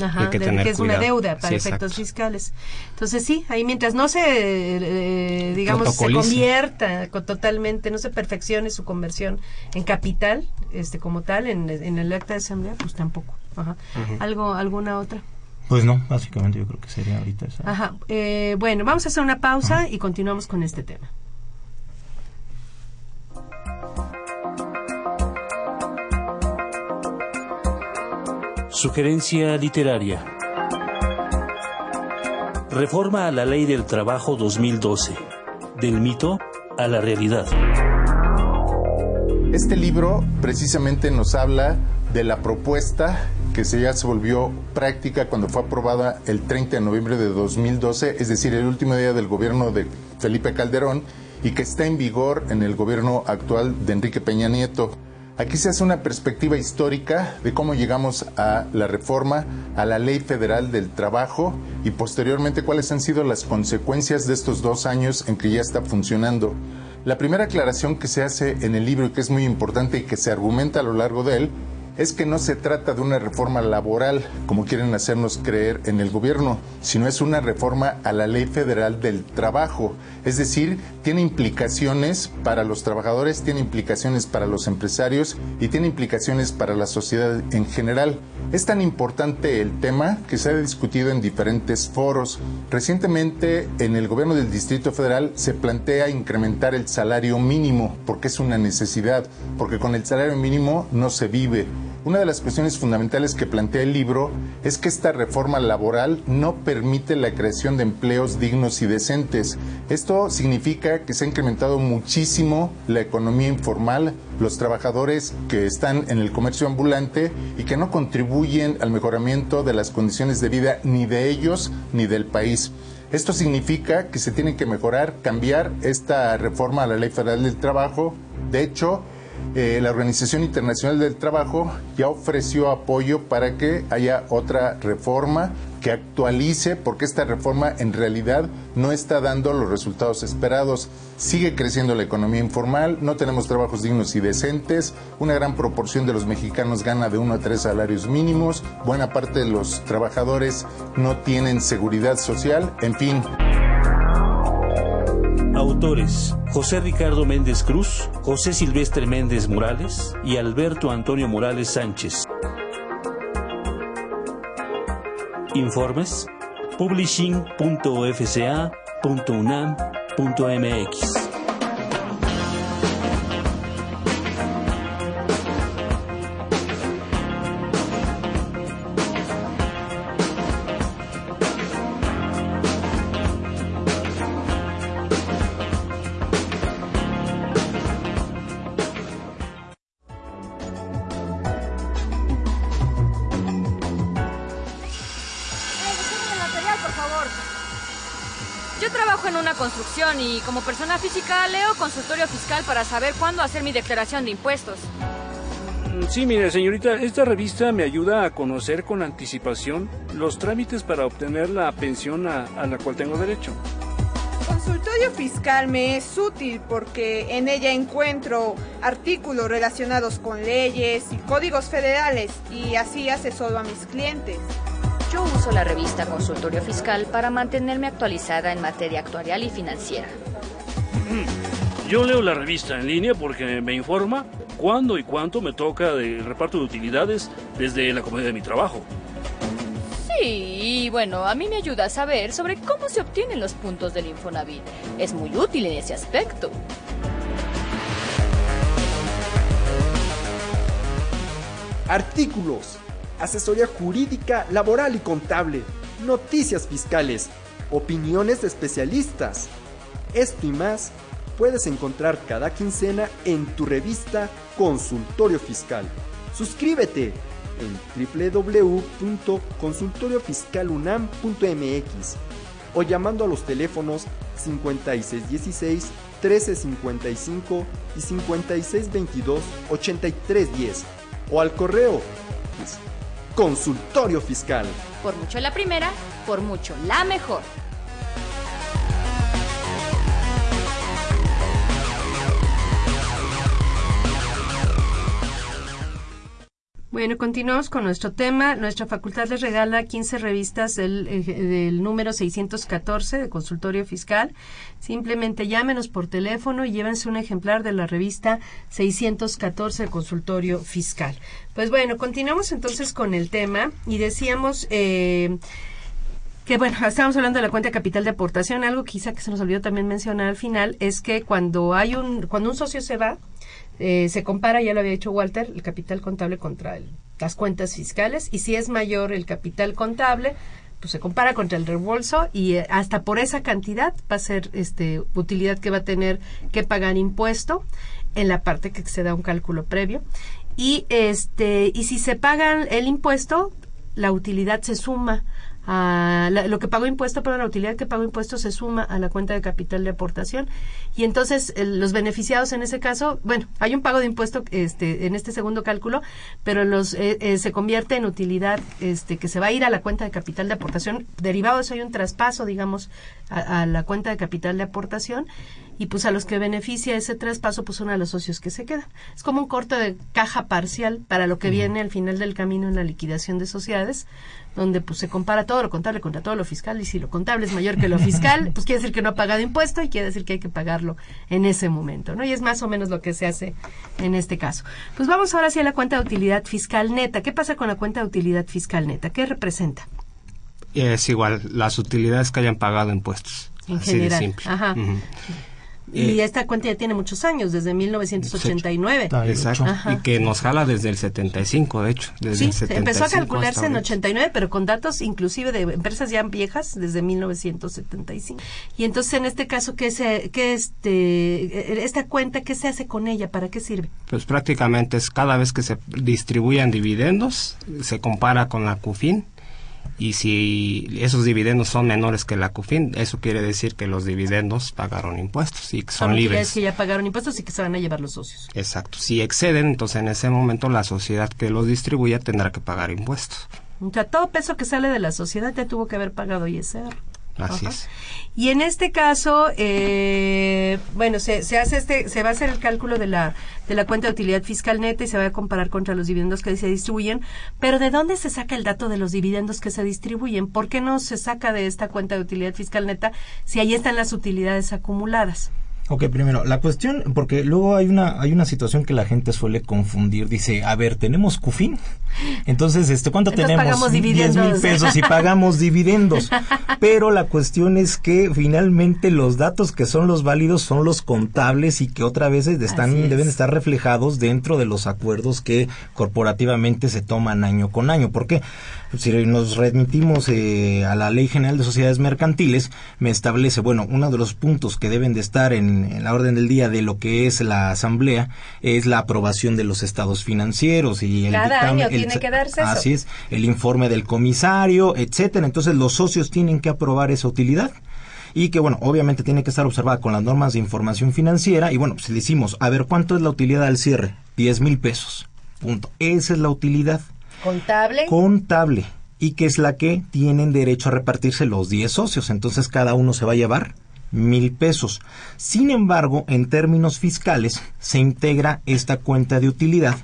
Ajá, Hay que de- tener que es una cuidado. deuda para Sí, efectos exacto. fiscales. Entonces sí, ahí mientras no se, eh, digamos, se convierta co- totalmente, no se perfeccione su conversión en capital, este como tal, en, en el acta de asamblea, pues tampoco. Ajá. Algo, alguna otra. Pues no, básicamente yo creo que sería ahorita esa. Ajá. Eh, bueno, vamos a hacer una pausa y continuamos con este tema. Sugerencia literaria. Reforma a la Ley del Trabajo 2012. Del mito a la realidad. Este libro precisamente nos habla de la propuesta que se ya se volvió práctica cuando fue aprobada el 30 de noviembre de 2012, es decir, el último día del gobierno de Felipe Calderón y que está en vigor en el gobierno actual de Enrique Peña Nieto. Aquí se hace una perspectiva histórica de cómo llegamos a la reforma, a la ley federal del trabajo y posteriormente cuáles han sido las consecuencias de estos dos años en que ya está funcionando. La primera aclaración que se hace en el libro y que es muy importante y que se argumenta a lo largo de él es que no se trata de una reforma laboral, como quieren hacernos creer en el gobierno, sino es una reforma a la ley federal del trabajo. Es decir, tiene implicaciones para los trabajadores, tiene implicaciones para los empresarios y tiene implicaciones para la sociedad en general. Es tan importante el tema que se ha discutido en diferentes foros. Recientemente, en el gobierno del Distrito Federal se plantea incrementar el salario mínimo, porque es una necesidad, porque con el salario mínimo no se vive. Una de las cuestiones fundamentales que plantea el libro es que esta reforma laboral no permite la creación de empleos dignos y decentes. Esto significa que se ha incrementado muchísimo la economía informal, los trabajadores que están en el comercio ambulante y que no contribuyen al mejoramiento de las condiciones de vida ni de ellos ni del país. Esto significa que se tiene que mejorar, cambiar esta reforma a la Ley Federal del Trabajo. De hecho, eh, la Organización Internacional del Trabajo ya ofreció apoyo para que haya otra reforma que actualice, porque esta reforma en realidad no está dando los resultados esperados. Sigue creciendo la economía informal, no tenemos trabajos dignos y decentes, una gran proporción de los mexicanos gana de uno a tres salarios mínimos, buena parte de los trabajadores no tienen seguridad social, en fin. Autores: José Ricardo Méndez Cruz, José Silvestre Méndez Morales y Alberto Antonio Morales Sánchez. Informes: publishing.fca.unam.mx. física leo consultorio fiscal para saber cuándo hacer mi declaración de impuestos. Mm, sí, mire, señorita, esta revista me ayuda a conocer con anticipación los trámites para obtener la pensión a, a la cual tengo derecho. Consultorio fiscal me es útil porque en ella encuentro artículos relacionados con leyes y códigos federales y así asesoro a mis clientes. Yo uso la revista Consultorio Fiscal para mantenerme actualizada en materia actuarial y financiera. Yo leo la revista en línea porque me informa cuándo y cuánto me toca del reparto de utilidades desde la comodidad de mi trabajo. Sí, y bueno, a mí me ayuda a saber sobre cómo se obtienen los puntos del Infonavit. Es muy útil en ese aspecto. Artículos asesoría jurídica, laboral y contable, noticias fiscales, opiniones de especialistas. Esto y más puedes encontrar cada quincena en tu revista Consultorio Fiscal. Suscríbete en www.consultoriofiscalunam.mx o llamando a los teléfonos 5616 1355 y 5622 8310 o al correo Consultorio Fiscal. Por mucho la primera, por mucho la mejor. Bueno, continuamos con nuestro tema. Nuestra facultad les regala 15 revistas del, eh, del, número 614 de consultorio fiscal. Simplemente llámenos por teléfono y llévense un ejemplar de la revista 614 de consultorio fiscal. Pues bueno, continuamos entonces con el tema y decíamos... Eh, que bueno, [LAUGHS] estábamos hablando de la cuenta de capital de aportación, algo quizá que se nos olvidó también mencionar al final es que cuando hay un cuando un socio se va, eh, se compara, ya lo había dicho Walter, el capital contable contra las cuentas fiscales. Y si es mayor el capital contable, pues se compara contra el reembolso y eh, hasta por esa cantidad va a ser este utilidad que va a tener que pagar impuesto en la parte que se da un cálculo previo. Y este y si se pagan el impuesto, la utilidad se suma a lo que pagó impuesto, pero la utilidad que pagó impuesto se suma a la cuenta de capital de aportación y entonces los beneficiados en ese caso, bueno, hay un pago de impuesto este en este segundo cálculo, pero los eh, eh, se convierte en utilidad este que se va a ir a la cuenta de capital de aportación. Derivado de eso hay un traspaso, digamos, a la cuenta de capital de aportación y pues a los que beneficia ese traspaso pues son a los socios que se quedan. Es como un corte de caja parcial para lo que viene al final del camino en la liquidación de sociedades, donde pues se compara todo lo contable contra todo lo fiscal y si lo contable es mayor que lo fiscal, [LAUGHS] pues quiere decir que no ha pagado impuesto y quiere decir que hay que pagarlo en ese momento, ¿no? Y es más o menos lo que se hace en este caso. Pues vamos ahora hacia la cuenta de utilidad fiscal neta. ¿Qué pasa con la cuenta de utilidad fiscal neta? ¿Qué representa? Es igual, las utilidades que hayan pagado impuestos. En así general. de simple. Ajá. Y esta cuenta ya tiene muchos años, desde 1989. Exacto. Ajá. Y que nos jala desde el 75, de hecho. Desde Sí, el se 75 empezó a calcularse en ahorita. 89, pero con datos inclusive de empresas ya viejas desde 1975. Y entonces en este caso, ¿qué se, qué este, esta cuenta, qué se hace con ella? ¿Para qué sirve? Pues prácticamente es cada vez que se distribuyan dividendos, se compara con la CUFIN y si esos dividendos son menores que la CUFIN, eso quiere decir que los dividendos pagaron impuestos y que son utilidades libres. que ya pagaron impuestos y que se van a llevar los socios. Exacto. Si exceden, entonces en ese momento la sociedad que los distribuya tendrá que pagar impuestos. O sea, todo peso que sale de la sociedad ya tuvo que haber pagado ISR. Así Ajá. es. Y en este caso, eh, bueno, se, se hace este, se va a hacer el cálculo de la de la cuenta de utilidad fiscal neta y se va a comparar contra los dividendos que se distribuyen. Pero ¿de dónde se saca el dato de los dividendos que se distribuyen? ¿Por qué no se saca de esta cuenta de utilidad fiscal neta si ahí están las utilidades acumuladas? Ok, primero, la cuestión, porque luego hay una, hay una situación que la gente suele confundir. Dice, a ver, ¿tenemos CUFIN? Entonces, este, ¿cuánto Entonces tenemos? pagamos 10 dividendos. mil pesos y pagamos dividendos. [LAUGHS] Pero la cuestión es que finalmente los datos que son los válidos son los contables y que otra vez están, es. deben estar reflejados dentro de los acuerdos que corporativamente se toman año con año. ¿Por qué? Si nos remitimos eh, a la Ley General de Sociedades Mercantiles, me establece, bueno, uno de los puntos que deben de estar en, en la orden del día de lo que es la Asamblea es la aprobación de los estados financieros y el Cada año el- tiene que darse eso. Así es, el informe del comisario, etcétera. Entonces los socios tienen que aprobar esa utilidad y que bueno, obviamente tiene que estar observada con las normas de información financiera y bueno, pues le decimos, a ver, ¿cuánto es la utilidad al cierre? 10 mil pesos. Punto. Esa es la utilidad Contable. contable y que es la que tienen derecho a repartirse los 10 socios. Entonces cada uno se va a llevar mil pesos. Sin embargo, en términos fiscales se integra esta cuenta de utilidad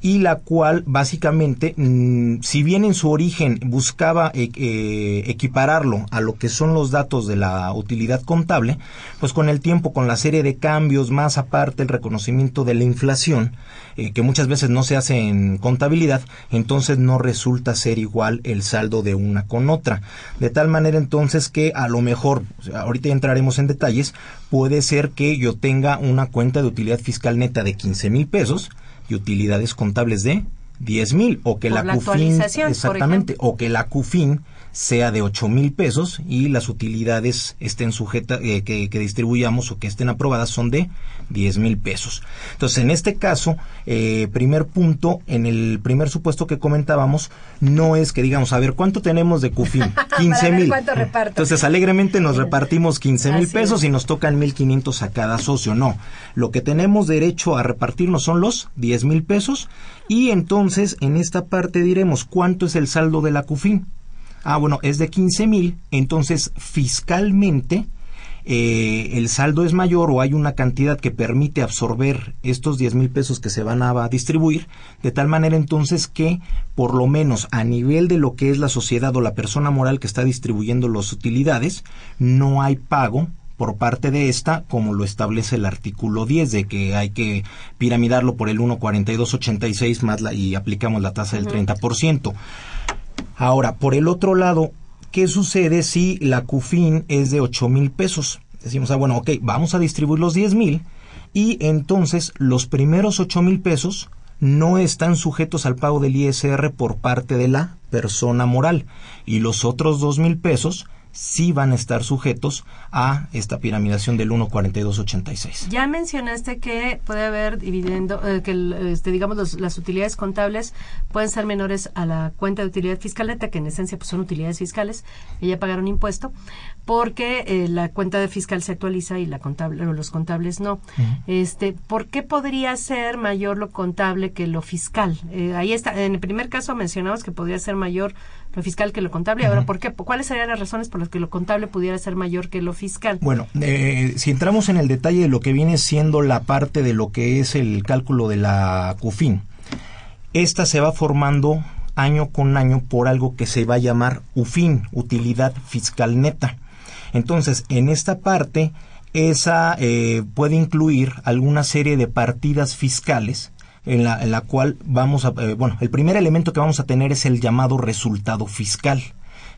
y la cual básicamente, mm, si bien en su origen buscaba eh, eh, equipararlo a lo que son los datos de la utilidad contable, pues con el tiempo, con la serie de cambios, más aparte el reconocimiento de la inflación, eh, que muchas veces no se hace en contabilidad, entonces no resulta ser igual el saldo de una con otra. De tal manera entonces que a lo mejor, ahorita ya entraremos en detalles, puede ser que yo tenga una cuenta de utilidad fiscal neta de 15 mil pesos y utilidades contables de 10 mil o que Por la, la CUFIN exactamente o que la CUFIN sea de 8 mil pesos y las utilidades estén sujetas eh, que, que distribuyamos o que estén aprobadas son de 10 mil pesos. Entonces, en este caso, eh, primer punto, en el primer supuesto que comentábamos, no es que digamos, a ver, ¿cuánto tenemos de CUFIN? [LAUGHS] 15 ver mil. Entonces, alegremente nos repartimos 15 mil pesos es. y nos tocan 1.500 a cada socio. No, lo que tenemos derecho a repartirnos son los 10 mil pesos y entonces en esta parte diremos cuánto es el saldo de la CUFIN. Ah, bueno, es de 15 mil, entonces fiscalmente eh, el saldo es mayor o hay una cantidad que permite absorber estos 10 mil pesos que se van a distribuir, de tal manera entonces que por lo menos a nivel de lo que es la sociedad o la persona moral que está distribuyendo las utilidades, no hay pago por parte de esta, como lo establece el artículo 10, de que hay que piramidarlo por el 1.4286 más la, y aplicamos la tasa del Ujú. 30%. Ahora, por el otro lado, ¿qué sucede si la CUFIN es de 8 mil pesos? Decimos, ah, bueno, ok, vamos a distribuir los 10 mil y entonces los primeros 8 mil pesos no están sujetos al pago del ISR por parte de la persona moral y los otros 2 mil pesos sí van a estar sujetos a esta piramidación del 1.4286. Ya mencionaste que puede haber dividendo, eh, que este, digamos las utilidades contables pueden ser menores a la cuenta de utilidad fiscal neta, que en esencia pues, son utilidades fiscales, y ya pagaron impuesto, porque eh, la cuenta de fiscal se actualiza y la contable, los contables no. Este, ¿por qué podría ser mayor lo contable que lo fiscal? Eh, ahí está, en el primer caso mencionamos que podría ser mayor lo fiscal que lo contable. Ahora, ¿por qué? ¿Cuáles serían las razones por que lo contable pudiera ser mayor que lo fiscal? Bueno, eh, si entramos en el detalle de lo que viene siendo la parte de lo que es el cálculo de la CUFIN, esta se va formando año con año por algo que se va a llamar UFIN, utilidad fiscal neta. Entonces, en esta parte, esa eh, puede incluir alguna serie de partidas fiscales en la, en la cual vamos a, eh, bueno, el primer elemento que vamos a tener es el llamado resultado fiscal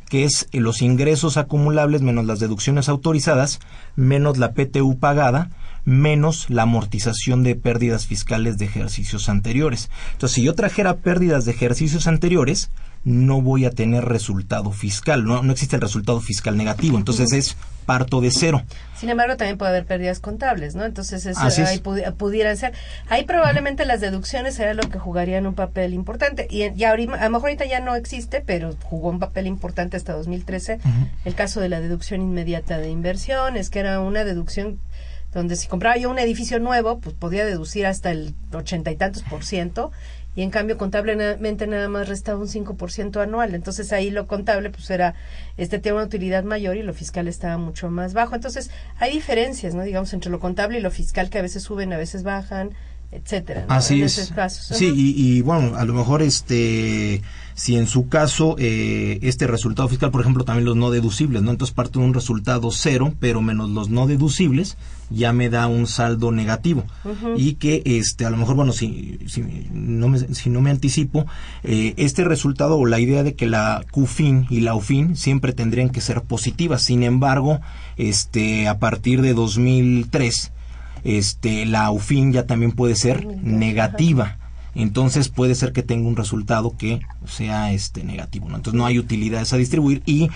que es eh, los ingresos acumulables menos las deducciones autorizadas, menos la PTU pagada, menos la amortización de pérdidas fiscales de ejercicios anteriores. Entonces, si yo trajera pérdidas de ejercicios anteriores, no voy a tener resultado fiscal, no, no existe el resultado fiscal negativo, entonces es parto de cero. Sin embargo, también puede haber pérdidas contables, ¿no? Entonces, eso ahí pudieran ser. Ahí probablemente las deducciones serían lo que jugarían un papel importante. Y ya a lo mejor ahorita ya no existe, pero jugó un papel importante hasta 2013 el caso de la deducción inmediata de inversiones, que era una deducción donde si compraba yo un edificio nuevo, pues podía deducir hasta el ochenta y tantos por ciento y en cambio contablemente nada más restaba un 5% anual. Entonces ahí lo contable pues era, este tiene una utilidad mayor y lo fiscal estaba mucho más bajo. Entonces hay diferencias, ¿no? Digamos, entre lo contable y lo fiscal que a veces suben, a veces bajan, etcétera. Así es. Sí, y, bueno, a lo mejor este si en su caso eh, este resultado fiscal, por ejemplo, también los no deducibles, ¿no? Entonces parte de un resultado cero, pero menos los no deducibles, ya me da un saldo negativo. Y que este a lo mejor, bueno, si, si, no, me, si no me anticipo, eh, este resultado o la idea de que la QFIN y la UFIN siempre tendrían que ser positivas. Sin embargo, este a partir de 2003, este la UFIN ya también puede ser negativa entonces puede ser que tenga un resultado que sea este negativo. ¿no? Entonces no hay utilidades a distribuir y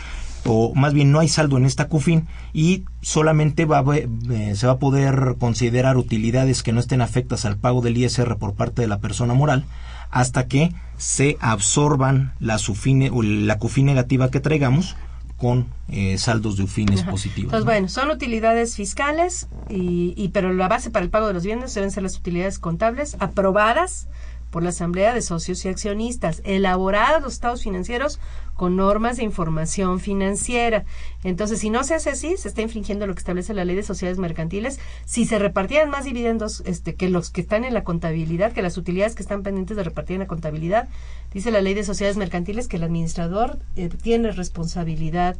o más bien no hay saldo en esta CUFIN y solamente va eh, se va a poder considerar utilidades que no estén afectas al pago del ISR por parte de la persona moral hasta que se absorban la, sufine, o la CUFIN negativa que traigamos con eh, saldos de UFINes positivos. Entonces, bueno, son utilidades fiscales, y, y, pero la base para el pago de los bienes deben ser las utilidades contables aprobadas por la Asamblea de Socios y Accionistas, elaborados los estados financieros con normas de información financiera. Entonces, si no se hace así, se está infringiendo lo que establece la ley de sociedades mercantiles. Si se repartieran más dividendos este, que los que están en la contabilidad, que las utilidades que están pendientes de repartir en la contabilidad, dice la ley de sociedades mercantiles que el administrador eh, tiene responsabilidad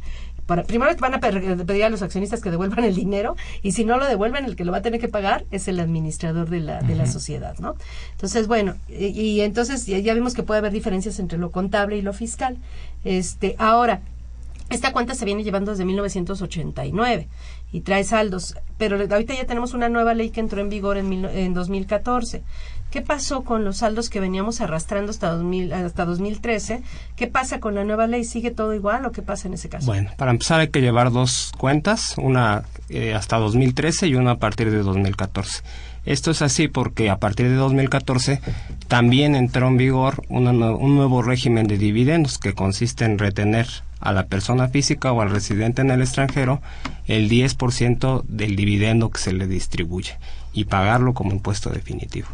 primero van a pedir a los accionistas que devuelvan el dinero y si no lo devuelven, el que lo va a tener que pagar es el administrador de la, de la sociedad, ¿no? Entonces, bueno, y, entonces ya, ya, vimos que puede haber diferencias entre lo contable y lo fiscal. Este, ahora, esta cuenta se viene llevando desde 1989 y trae saldos, pero ahorita ya tenemos una nueva ley que entró en vigor en, en 2014. ¿Qué pasó con los saldos que veníamos arrastrando hasta, 2000, hasta 2013? ¿Qué pasa con la nueva ley? ¿Sigue todo igual o qué pasa en ese caso? Bueno, para empezar hay que llevar dos cuentas, una eh, hasta 2013 y una a partir de 2014. Esto es así porque a partir de 2014 también entró en vigor un nuevo régimen de dividendos que consiste en retener a la persona física o al residente en el extranjero el 10% del dividendo que se le distribuye y pagarlo como impuesto definitivo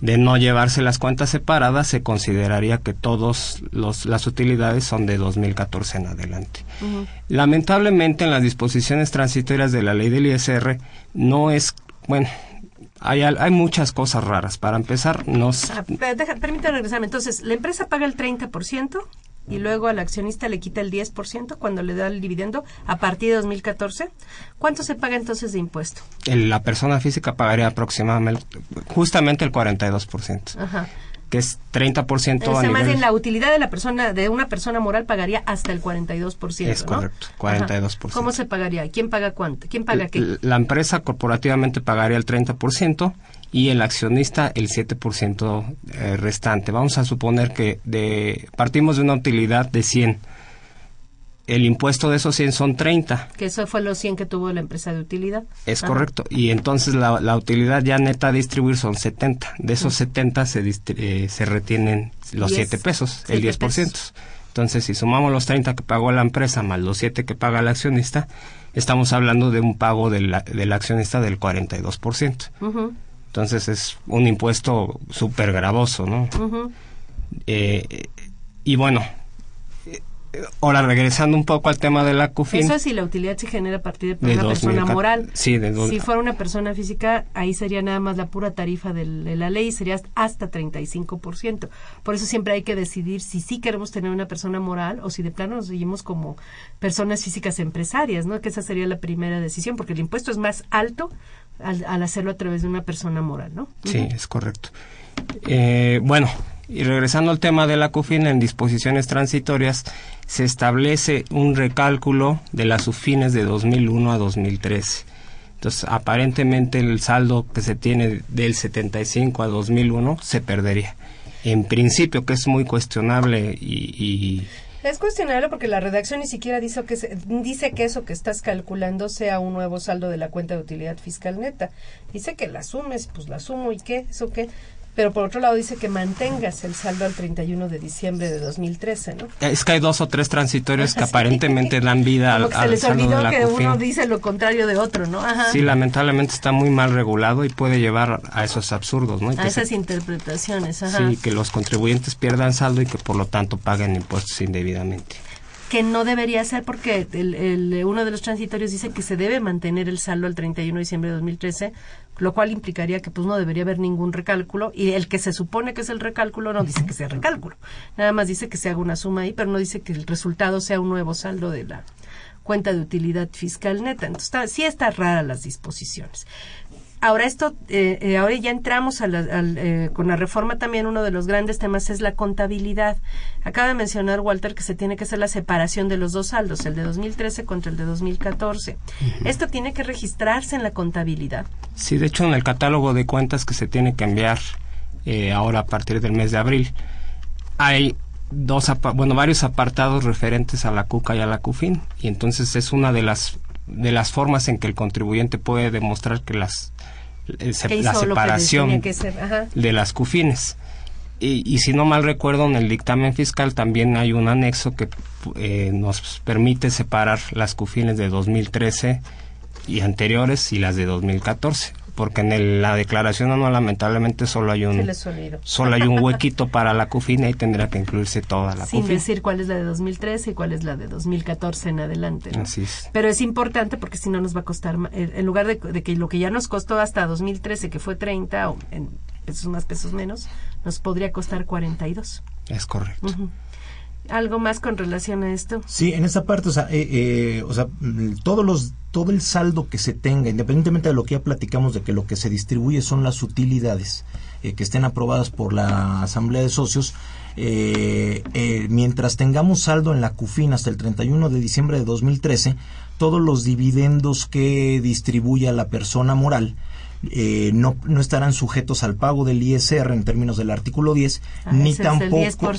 de no llevarse las cuentas separadas, se consideraría que todas las utilidades son de 2014 en adelante. Lamentablemente, en las disposiciones transitorias de la ley del ISR, no es, bueno, hay, hay muchas cosas raras. Para empezar, nos... Ah, permítame regresarme. Entonces, la empresa paga el 30%, y luego al accionista le quita el 10% cuando le da el dividendo a partir de 2014, ¿cuánto se paga entonces de impuesto? la persona física pagaría aproximadamente justamente el 42%. Ajá que es 30% o sea, más bien la utilidad de la persona de una persona moral pagaría hasta el 42%, Es correcto, 42%. ¿Cómo se pagaría? ¿Quién paga cuánto? ¿Quién paga qué? La empresa corporativamente pagaría el 30% y el accionista el 7% eh, restante. Vamos a suponer que de, partimos de una utilidad de 100. el impuesto de esos 100 son 30. Que eso fue los 100 que tuvo la empresa de utilidad. Es correcto. Y entonces la, la, utilidad ya neta a distribuir son 70. De esos 70 se, eh, se retienen los 7 pesos, el 10%. Pesos. Entonces, si sumamos los 30 que pagó la empresa más los 7 que paga el accionista, estamos hablando de un pago del, del accionista del 42%. Uh Entonces, es un impuesto súper gravoso, ¿no? Uh eh, y bueno, Ahora, regresando un poco al tema de la CUFIN. Eso es si la utilidad se genera a partir de, una persona moral. Sí, de Si fuera una persona física, ahí sería nada más la pura tarifa de la ley, sería hasta 35%. Por eso siempre hay que decidir si sí queremos tener una persona moral o si de plano nos seguimos como personas físicas empresarias, ¿no? Que esa sería la primera decisión, porque el impuesto es más alto al, hacerlo a través de una persona moral, ¿no? Sí, es correcto. Eh, bueno, y regresando al tema de la CUFIN, en disposiciones transitorias se establece un recálculo de las UFINES de 2001 a 2013. Entonces, aparentemente el saldo que se tiene del 75 a 2001 se perdería. En principio, que es muy cuestionable y, es cuestionable porque la redacción ni siquiera dice que, dice que eso que estás calculando sea un nuevo saldo de la cuenta de utilidad fiscal neta. Dice que la sumes, pues la sumo y qué, eso qué pero por otro lado dice que mantengas el saldo al 31 de diciembre de 2013, ¿no? Es que hay dos o tres transitorios que [LAUGHS] aparentemente dan vida al, se les olvidó que uno dice lo contrario de otro, ¿no? Sí, lamentablemente está muy mal regulado y puede llevar a esos absurdos, ¿no? a esas interpretaciones, ajá. Sí, que los contribuyentes pierdan saldo y que por lo tanto paguen impuestos indebidamente que no debería ser porque el, uno de los transitorios dice que se debe mantener el saldo al 31 de diciembre de 2013, lo cual implicaría que pues no debería haber ningún recálculo y el que se supone que es el recálculo no dice que sea recálculo, nada más dice que se haga una suma ahí, pero no dice que el resultado sea un nuevo saldo de la cuenta de utilidad fiscal neta. Entonces, está, sí está rara las disposiciones. Ahora esto, eh, eh, ahora ya entramos a eh, con la reforma también uno de los grandes temas es la contabilidad. Acaba de mencionar Walter que se tiene que hacer la separación de los dos saldos, el de 2013 contra el de 2014. Esto tiene que registrarse en la contabilidad. Sí, de hecho en el catálogo de cuentas que se tiene que enviar ahora a partir del mes de abril hay dos bueno varios apartados referentes a la CUCA y a la CUFIN y entonces es una de las de las formas en que el contribuyente puede demostrar que las eh, la separación de las cufines. Y, si no mal recuerdo, en el dictamen fiscal también hay un anexo que eh, nos permite separar las cufines de 2013 y anteriores y las de 2014 porque en la declaración anual lamentablemente solo hay un [LAUGHS] solo hay un huequito para la CUFINA y tendrá que incluirse toda la Sin decir cuál es la de 2013 y cuál es la de 2014 en adelante. Así es. Pero es importante porque si no nos va a costar, en lugar de, que lo que ya nos costó hasta 2013, que fue 30 o en pesos más, pesos menos, nos podría costar 42. Es correcto. ¿Algo más con relación a esto? Sí, en esa parte, o sea, eh, eh, o sea, todos los, todo el saldo que se tenga, independientemente de lo que ya platicamos, de que lo que se distribuye son las utilidades eh, que estén aprobadas por la Asamblea de Socios, mientras tengamos saldo en la CUFIN hasta el 31 de diciembre de 2013, todos los dividendos que distribuya la persona moral, eh, no, no estarán sujetos al pago del ISR en términos del artículo 10, ah, ni tampoco,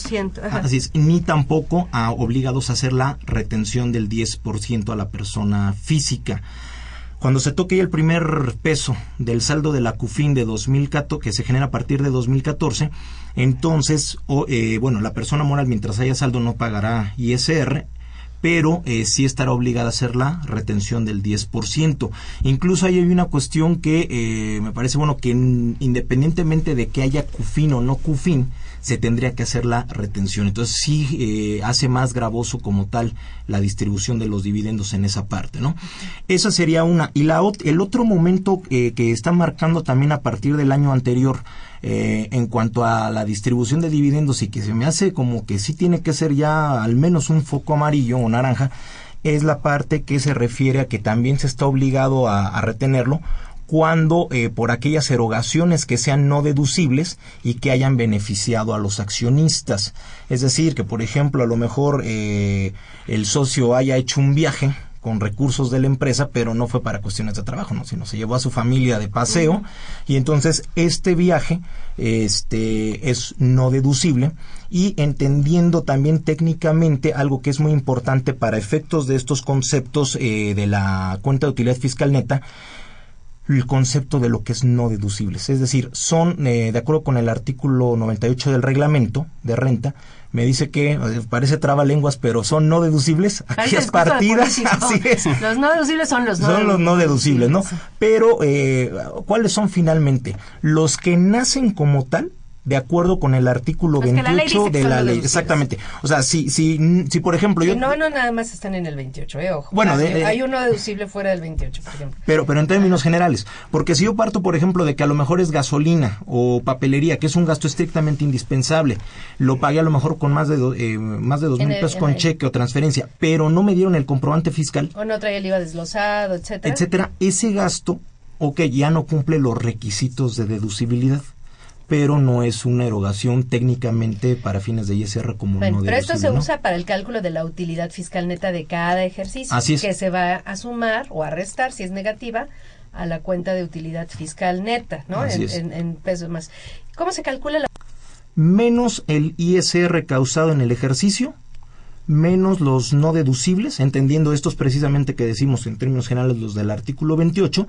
ni tampoco a obligados a hacer la retención del 10% a la persona física. Cuando se toque el primer peso del saldo de la CUFIN de 2014, que se genera a partir de 2014, entonces, eh, bueno, la persona moral mientras haya saldo no pagará ISR, pero eh, sí estará obligada a hacer la retención del 10%. Incluso ahí hay una cuestión que eh, me parece bueno que independientemente de que haya CUFIN o no CUFIN, se tendría que hacer la retención. Entonces sí eh, hace más gravoso como tal la distribución de los dividendos en esa parte, ¿no? Esa sería una. Y la, el otro momento que está marcando también a partir del año anterior, eh, en cuanto a la distribución de dividendos y que se me hace como que sí tiene que ser ya al menos un foco amarillo o naranja, es la parte que se refiere a que también se está obligado a, retenerlo cuando eh, por aquellas erogaciones que sean no deducibles y que hayan beneficiado a los accionistas. Es decir, que por ejemplo a lo mejor eh, el socio haya hecho un viaje con recursos de la empresa, pero no fue para cuestiones de trabajo, ¿no? sino se llevó a su familia de paseo y entonces este viaje este es no deducible y entendiendo también técnicamente algo que es muy importante para efectos de estos conceptos eh, de la cuenta de utilidad fiscal neta el concepto de lo que es no deducibles. Es decir, son, eh, de acuerdo con el artículo 98 del reglamento de renta, me dice que parece traba lenguas, pero son no deducibles aquellas partidas. [LAUGHS] Así es. Los no deducibles son los no Son los no deducibles, ¿no? Pero, eh, ¿cuáles son finalmente? Los que nacen como tal de acuerdo con el artículo 28 de la ley. Exactamente. O sea, si, si, si por ejemplo yo... No, no, nada más están en el 28, eh, ojo. Bueno, hay uno deducible fuera del 28, por ejemplo. Pero, pero en términos generales, porque si yo parto, por ejemplo, de que a lo mejor es gasolina o papelería, que es un gasto estrictamente indispensable, lo pagué a lo mejor con más de, eh, más de dos mil pesos con cheque o transferencia, pero no me dieron el comprobante fiscal. O no traía el IVA desglosado, etcétera. Etcétera. Ese gasto, ok, ya no cumple los requisitos de deducibilidad pero no es una erogación técnicamente para fines de ISR como bueno, Pero esto se usa para el cálculo de la utilidad fiscal neta de cada ejercicio, Así es. que se va a sumar o a restar, si es negativa, a la cuenta de utilidad fiscal neta, ¿no? En, en, pesos más. ¿Cómo se calcula la... Menos el ISR causado en el ejercicio, menos los no deducibles, entendiendo estos precisamente que decimos en términos generales los del artículo 28,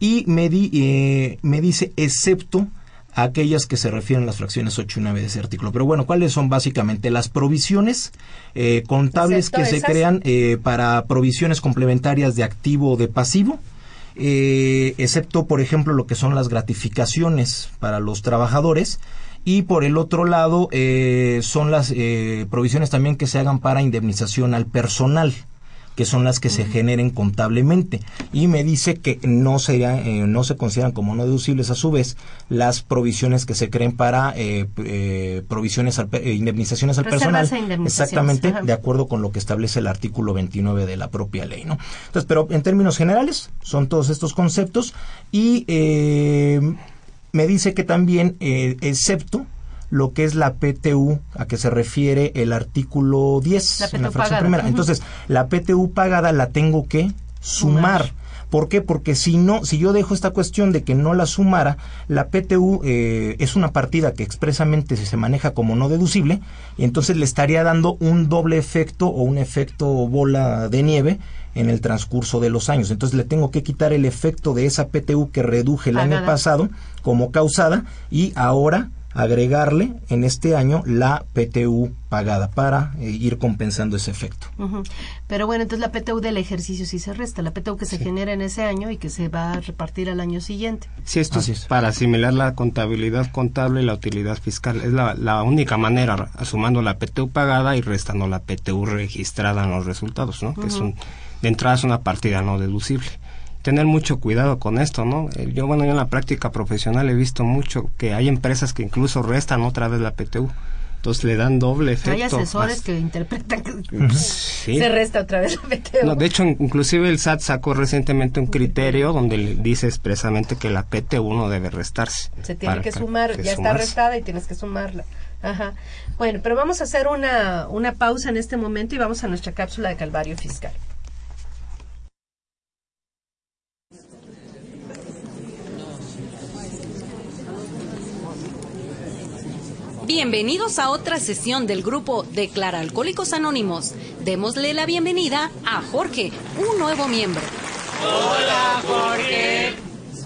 y me, di, eh, me dice excepto aquellas que se refieren a las fracciones 8 y 9 de ese artículo. Pero bueno, ¿cuáles son básicamente las provisiones eh, contables que se crean eh, para provisiones complementarias de activo o de pasivo? Eh, excepto, por ejemplo, lo que son las gratificaciones para los trabajadores. Y por el otro lado, son las provisiones también que se hagan para indemnización al personal que son las que se generen contablemente. Y me dice que no, sería, eh, no se consideran como no deducibles a su vez las provisiones que se creen para eh, eh, provisiones, al, indemnizaciones al personal. Exactamente, de acuerdo con lo que establece el artículo 29 de la propia ley. ¿no? Entonces, pero en términos generales, son todos estos conceptos y me dice que también, excepto lo que es la PTU a que se refiere el artículo 10 en la fracción primera. Entonces, la PTU pagada la tengo que sumar. ¿Por qué? Porque si no, si yo dejo esta cuestión de que no la sumara, la PTU eh, es una partida que expresamente se maneja como no deducible y entonces le estaría dando un doble efecto o un efecto bola de nieve en el transcurso de los años. Entonces le tengo que quitar el efecto de esa PTU que reduje el año pasado como causada y ahora agregarle en este año la PTU pagada para eh, ir compensando ese efecto. Pero bueno, entonces la PTU del ejercicio sí se resta, la PTU que se genera en ese año y que se va a repartir al año siguiente. Sí, esto es, para asimilar la contabilidad contable y la utilidad fiscal. Es la, única manera, sumando la PTU pagada y restando la PTU registrada en los resultados, ¿no? Que es de entrada es una partida no deducible tener mucho cuidado con esto, ¿no? Eh, yo, bueno, yo en la práctica profesional he visto mucho que hay empresas que incluso restan otra vez la PTU. Entonces le dan doble efecto. Hay asesores que interpretan que [LAUGHS] se resta otra vez la PTU. No, de hecho, inclusive el SAT sacó recientemente un criterio donde le dice expresamente que la PTU no debe restarse. Se tiene que sumar, ya está restada y tienes que sumarla. Ajá. Bueno, pero vamos a hacer una, una pausa en este momento y vamos a nuestra cápsula de Calvario Fiscal. Bienvenidos a otra sesión del grupo Declara Alcohólicos Anónimos. Démosle la bienvenida a Jorge, un nuevo miembro. Hola, Jorge.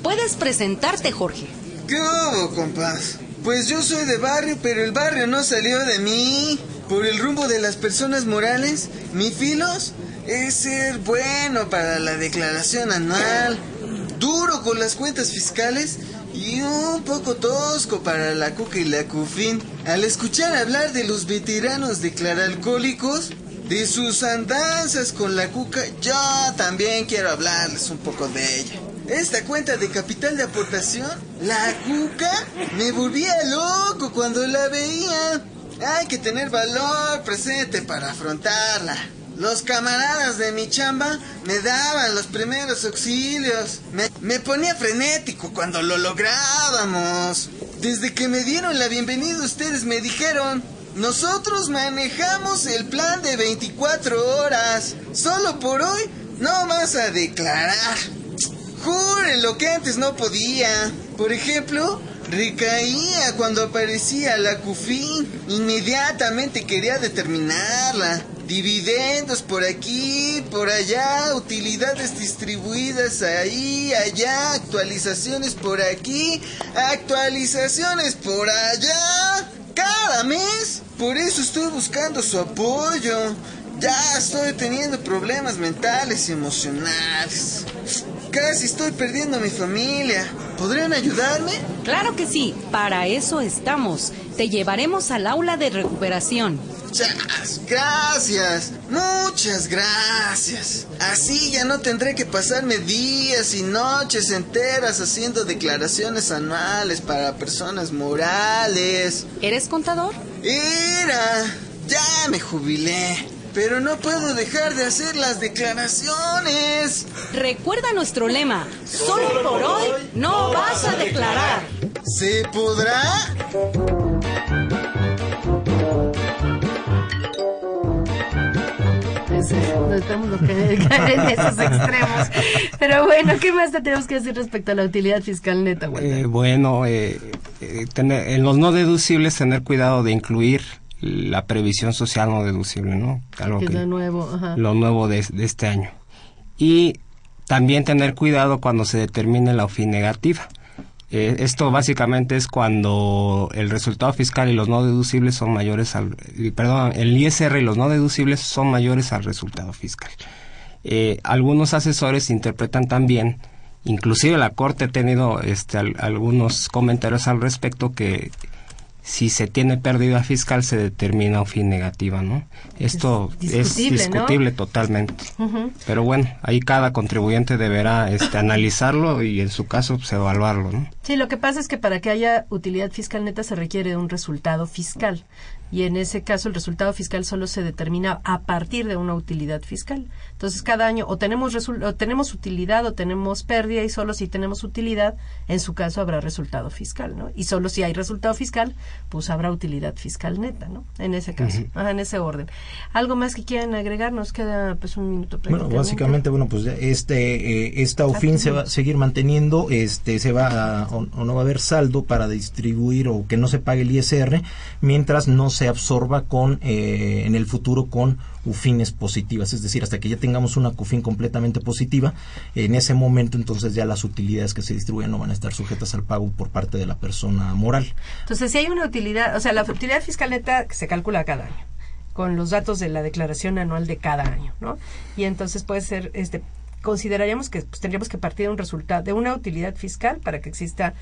Puedes presentarte, Jorge. ¿Qué hago, compás? Pues yo soy de barrio, pero el barrio no salió de mí. Por el rumbo de las personas morales, mi filos es ser bueno para la declaración anual, duro con las cuentas fiscales y un poco tosco para la cuca y la cufín. Al escuchar hablar de los veteranos declaralcohólicos, de sus andanzas con la cuca, yo también quiero hablarles un poco de ella. Esta cuenta de capital de aportación, la cuca, me volvía loco cuando la veía. Hay que tener valor presente para afrontarla. Los camaradas de mi chamba me daban los primeros auxilios. Me, ponía frenético cuando lo lográbamos. Desde que me dieron la bienvenida ustedes me dijeron, nosotros manejamos el plan de 24 horas. Solo por hoy no vas a declarar. Juren lo que antes no podía. Por ejemplo, recaía cuando aparecía la CUFIN. Inmediatamente quería determinarla. Dividendos por aquí, por allá, utilidades distribuidas ahí, allá, actualizaciones por aquí, actualizaciones por allá. Cada mes. Por eso estoy buscando su apoyo. Ya estoy teniendo problemas mentales y emocionales. Casi estoy perdiendo a mi familia. ¿Podrían ayudarme? Claro que sí, para eso estamos. Te llevaremos al aula de recuperación. Muchas gracias, muchas gracias. Así ya no tendré que pasarme días y noches enteras haciendo declaraciones anuales para personas morales. ¿Eres contador? Era, ya me jubilé. Pero no puedo dejar de hacer las declaraciones. Recuerda nuestro lema. Solo por hoy no vas a declarar. ¿Se podrá? No estamos caer [LAUGHS] en esos extremos. Pero bueno, ¿qué más tenemos que decir respecto a la utilidad fiscal neta? Eh, bueno, eh, eh, tener, en los no deducibles tener cuidado de incluir la previsión social no deducible, ¿no? Algo que, es lo nuevo, ajá. lo nuevo de, de, este año. Y también tener cuidado cuando se determine la OFI negativa. Eh, esto básicamente es cuando el resultado fiscal y los no deducibles son mayores al, perdón, el ISR y los no deducibles son mayores al resultado fiscal. Eh, algunos asesores interpretan también, inclusive la Corte ha tenido este, al, algunos comentarios al respecto que si se tiene pérdida fiscal se determina o fin negativa, ¿no? Esto es discutible, totalmente. Pero bueno, ahí cada contribuyente deberá este, analizarlo y en su caso pues, evaluarlo, ¿no? Sí, lo que pasa es que para que haya utilidad fiscal neta se requiere un resultado fiscal y en ese caso el resultado fiscal solo se determina a partir de una utilidad fiscal. Entonces cada año o tenemos o tenemos utilidad o tenemos pérdida y solo si tenemos utilidad en su caso habrá resultado fiscal, ¿no? Y solo si hay resultado fiscal pues habrá utilidad fiscal neta, ¿no? En ese caso, en ese orden. Algo más que quieran agregar, nos queda pues un minuto. Bueno, básicamente bueno pues este eh, esta OFIN se va a seguir manteniendo, este se va a, o, o no va a haber saldo para distribuir o que no se pague el ISR mientras no se se absorba con eh, en el futuro con UFINes positivas, es decir, hasta que ya tengamos una CUFIN completamente positiva, en ese momento entonces ya las utilidades que se distribuyen no van a estar sujetas al pago por parte de la persona moral. Entonces, si hay una utilidad, o sea, la utilidad fiscal neta se calcula cada año con los datos de la declaración anual de cada año, ¿no? Y entonces puede ser este consideraríamos que pues, tendríamos que partir de un resultado de una utilidad fiscal para que exista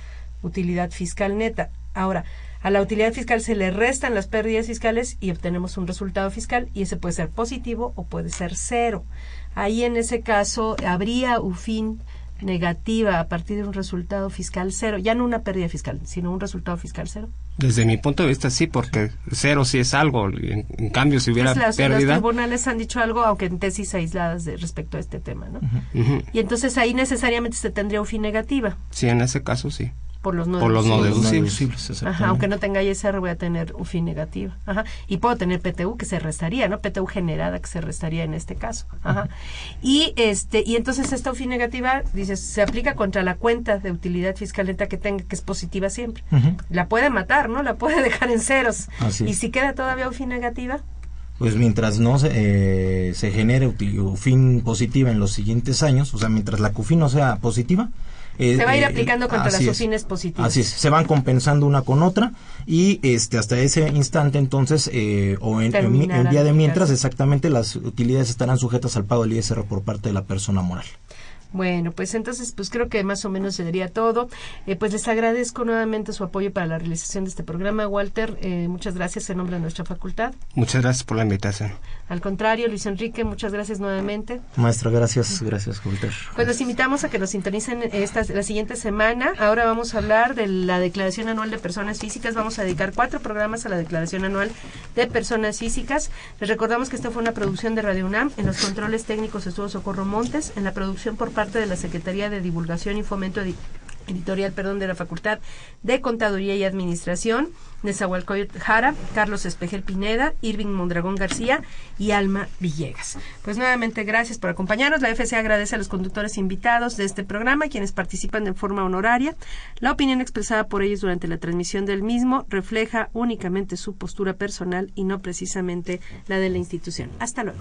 utilidad fiscal neta. Ahora, a la utilidad fiscal se le restan las pérdidas fiscales y obtenemos un resultado fiscal y ese puede ser positivo o puede ser cero. Ahí en ese caso habría UFIN negativa a partir de un resultado fiscal cero, ya no una pérdida fiscal, sino un resultado fiscal cero. Desde mi punto de vista sí, porque cero sí es algo, en, cambio si hubiera pérdida... Los tribunales han dicho algo, aunque en tesis aisladas de respecto a este tema, ¿no? Y entonces ahí necesariamente se tendría UFIN negativa. Sí, en ese caso sí por los no deducibles. aunque no tenga ISR voy a tener UFI negativa. Ajá. Y puedo tener PTU que se restaría, ¿no? PTU generada que se restaría en este caso. Ajá. Y este y entonces esta UFI negativa dice se aplica contra la cuenta de utilidad fiscal neta que tenga que es positiva siempre. La puede matar, ¿no? La puede [LAUGHS] dejar en ceros. y si queda todavía UFI negativa, pues mientras no se, eh, se genere UFIN positiva en los siguientes años, o sea, mientras la CUFIN no sea positiva, eh, se va a ir eh, aplicando contra las UFINes positivas. Así es, se van compensando una con otra y este hasta ese instante entonces eh, o en, en, día de mientras exactamente las utilidades estarán sujetas al pago del ISR por parte de la persona moral. Bueno, pues entonces, pues creo que más o menos sería todo. Eh, pues les agradezco nuevamente su apoyo para la realización de este programa, Walter. Eh, muchas gracias en nombre de nuestra facultad. Muchas gracias por la invitación. Al contrario, Luis Enrique, muchas gracias nuevamente. Maestra, gracias, gracias, Walter. Pues los invitamos a que nos sintonicen esta, la siguiente semana. Ahora vamos a hablar de la Declaración Anual de Personas Físicas. Vamos a dedicar cuatro programas a la Declaración Anual de Personas Físicas. Les recordamos que esta fue una producción de Radio UNAM. En los controles técnicos estuvo Socorro Montes. En la producción por parte de la Secretaría de Divulgación y Fomento editorial, perdón, de la Facultad de Contaduría y Administración, Nezahualcóyotl Jara, Carlos Espejel Pineda, Irving Mondragón García y Alma Villegas. Pues nuevamente gracias por acompañarnos. La FC agradece a los conductores invitados de este programa, quienes participan de forma honoraria. La opinión expresada por ellos durante la transmisión del mismo refleja únicamente su postura personal y no precisamente la de la institución. Hasta luego.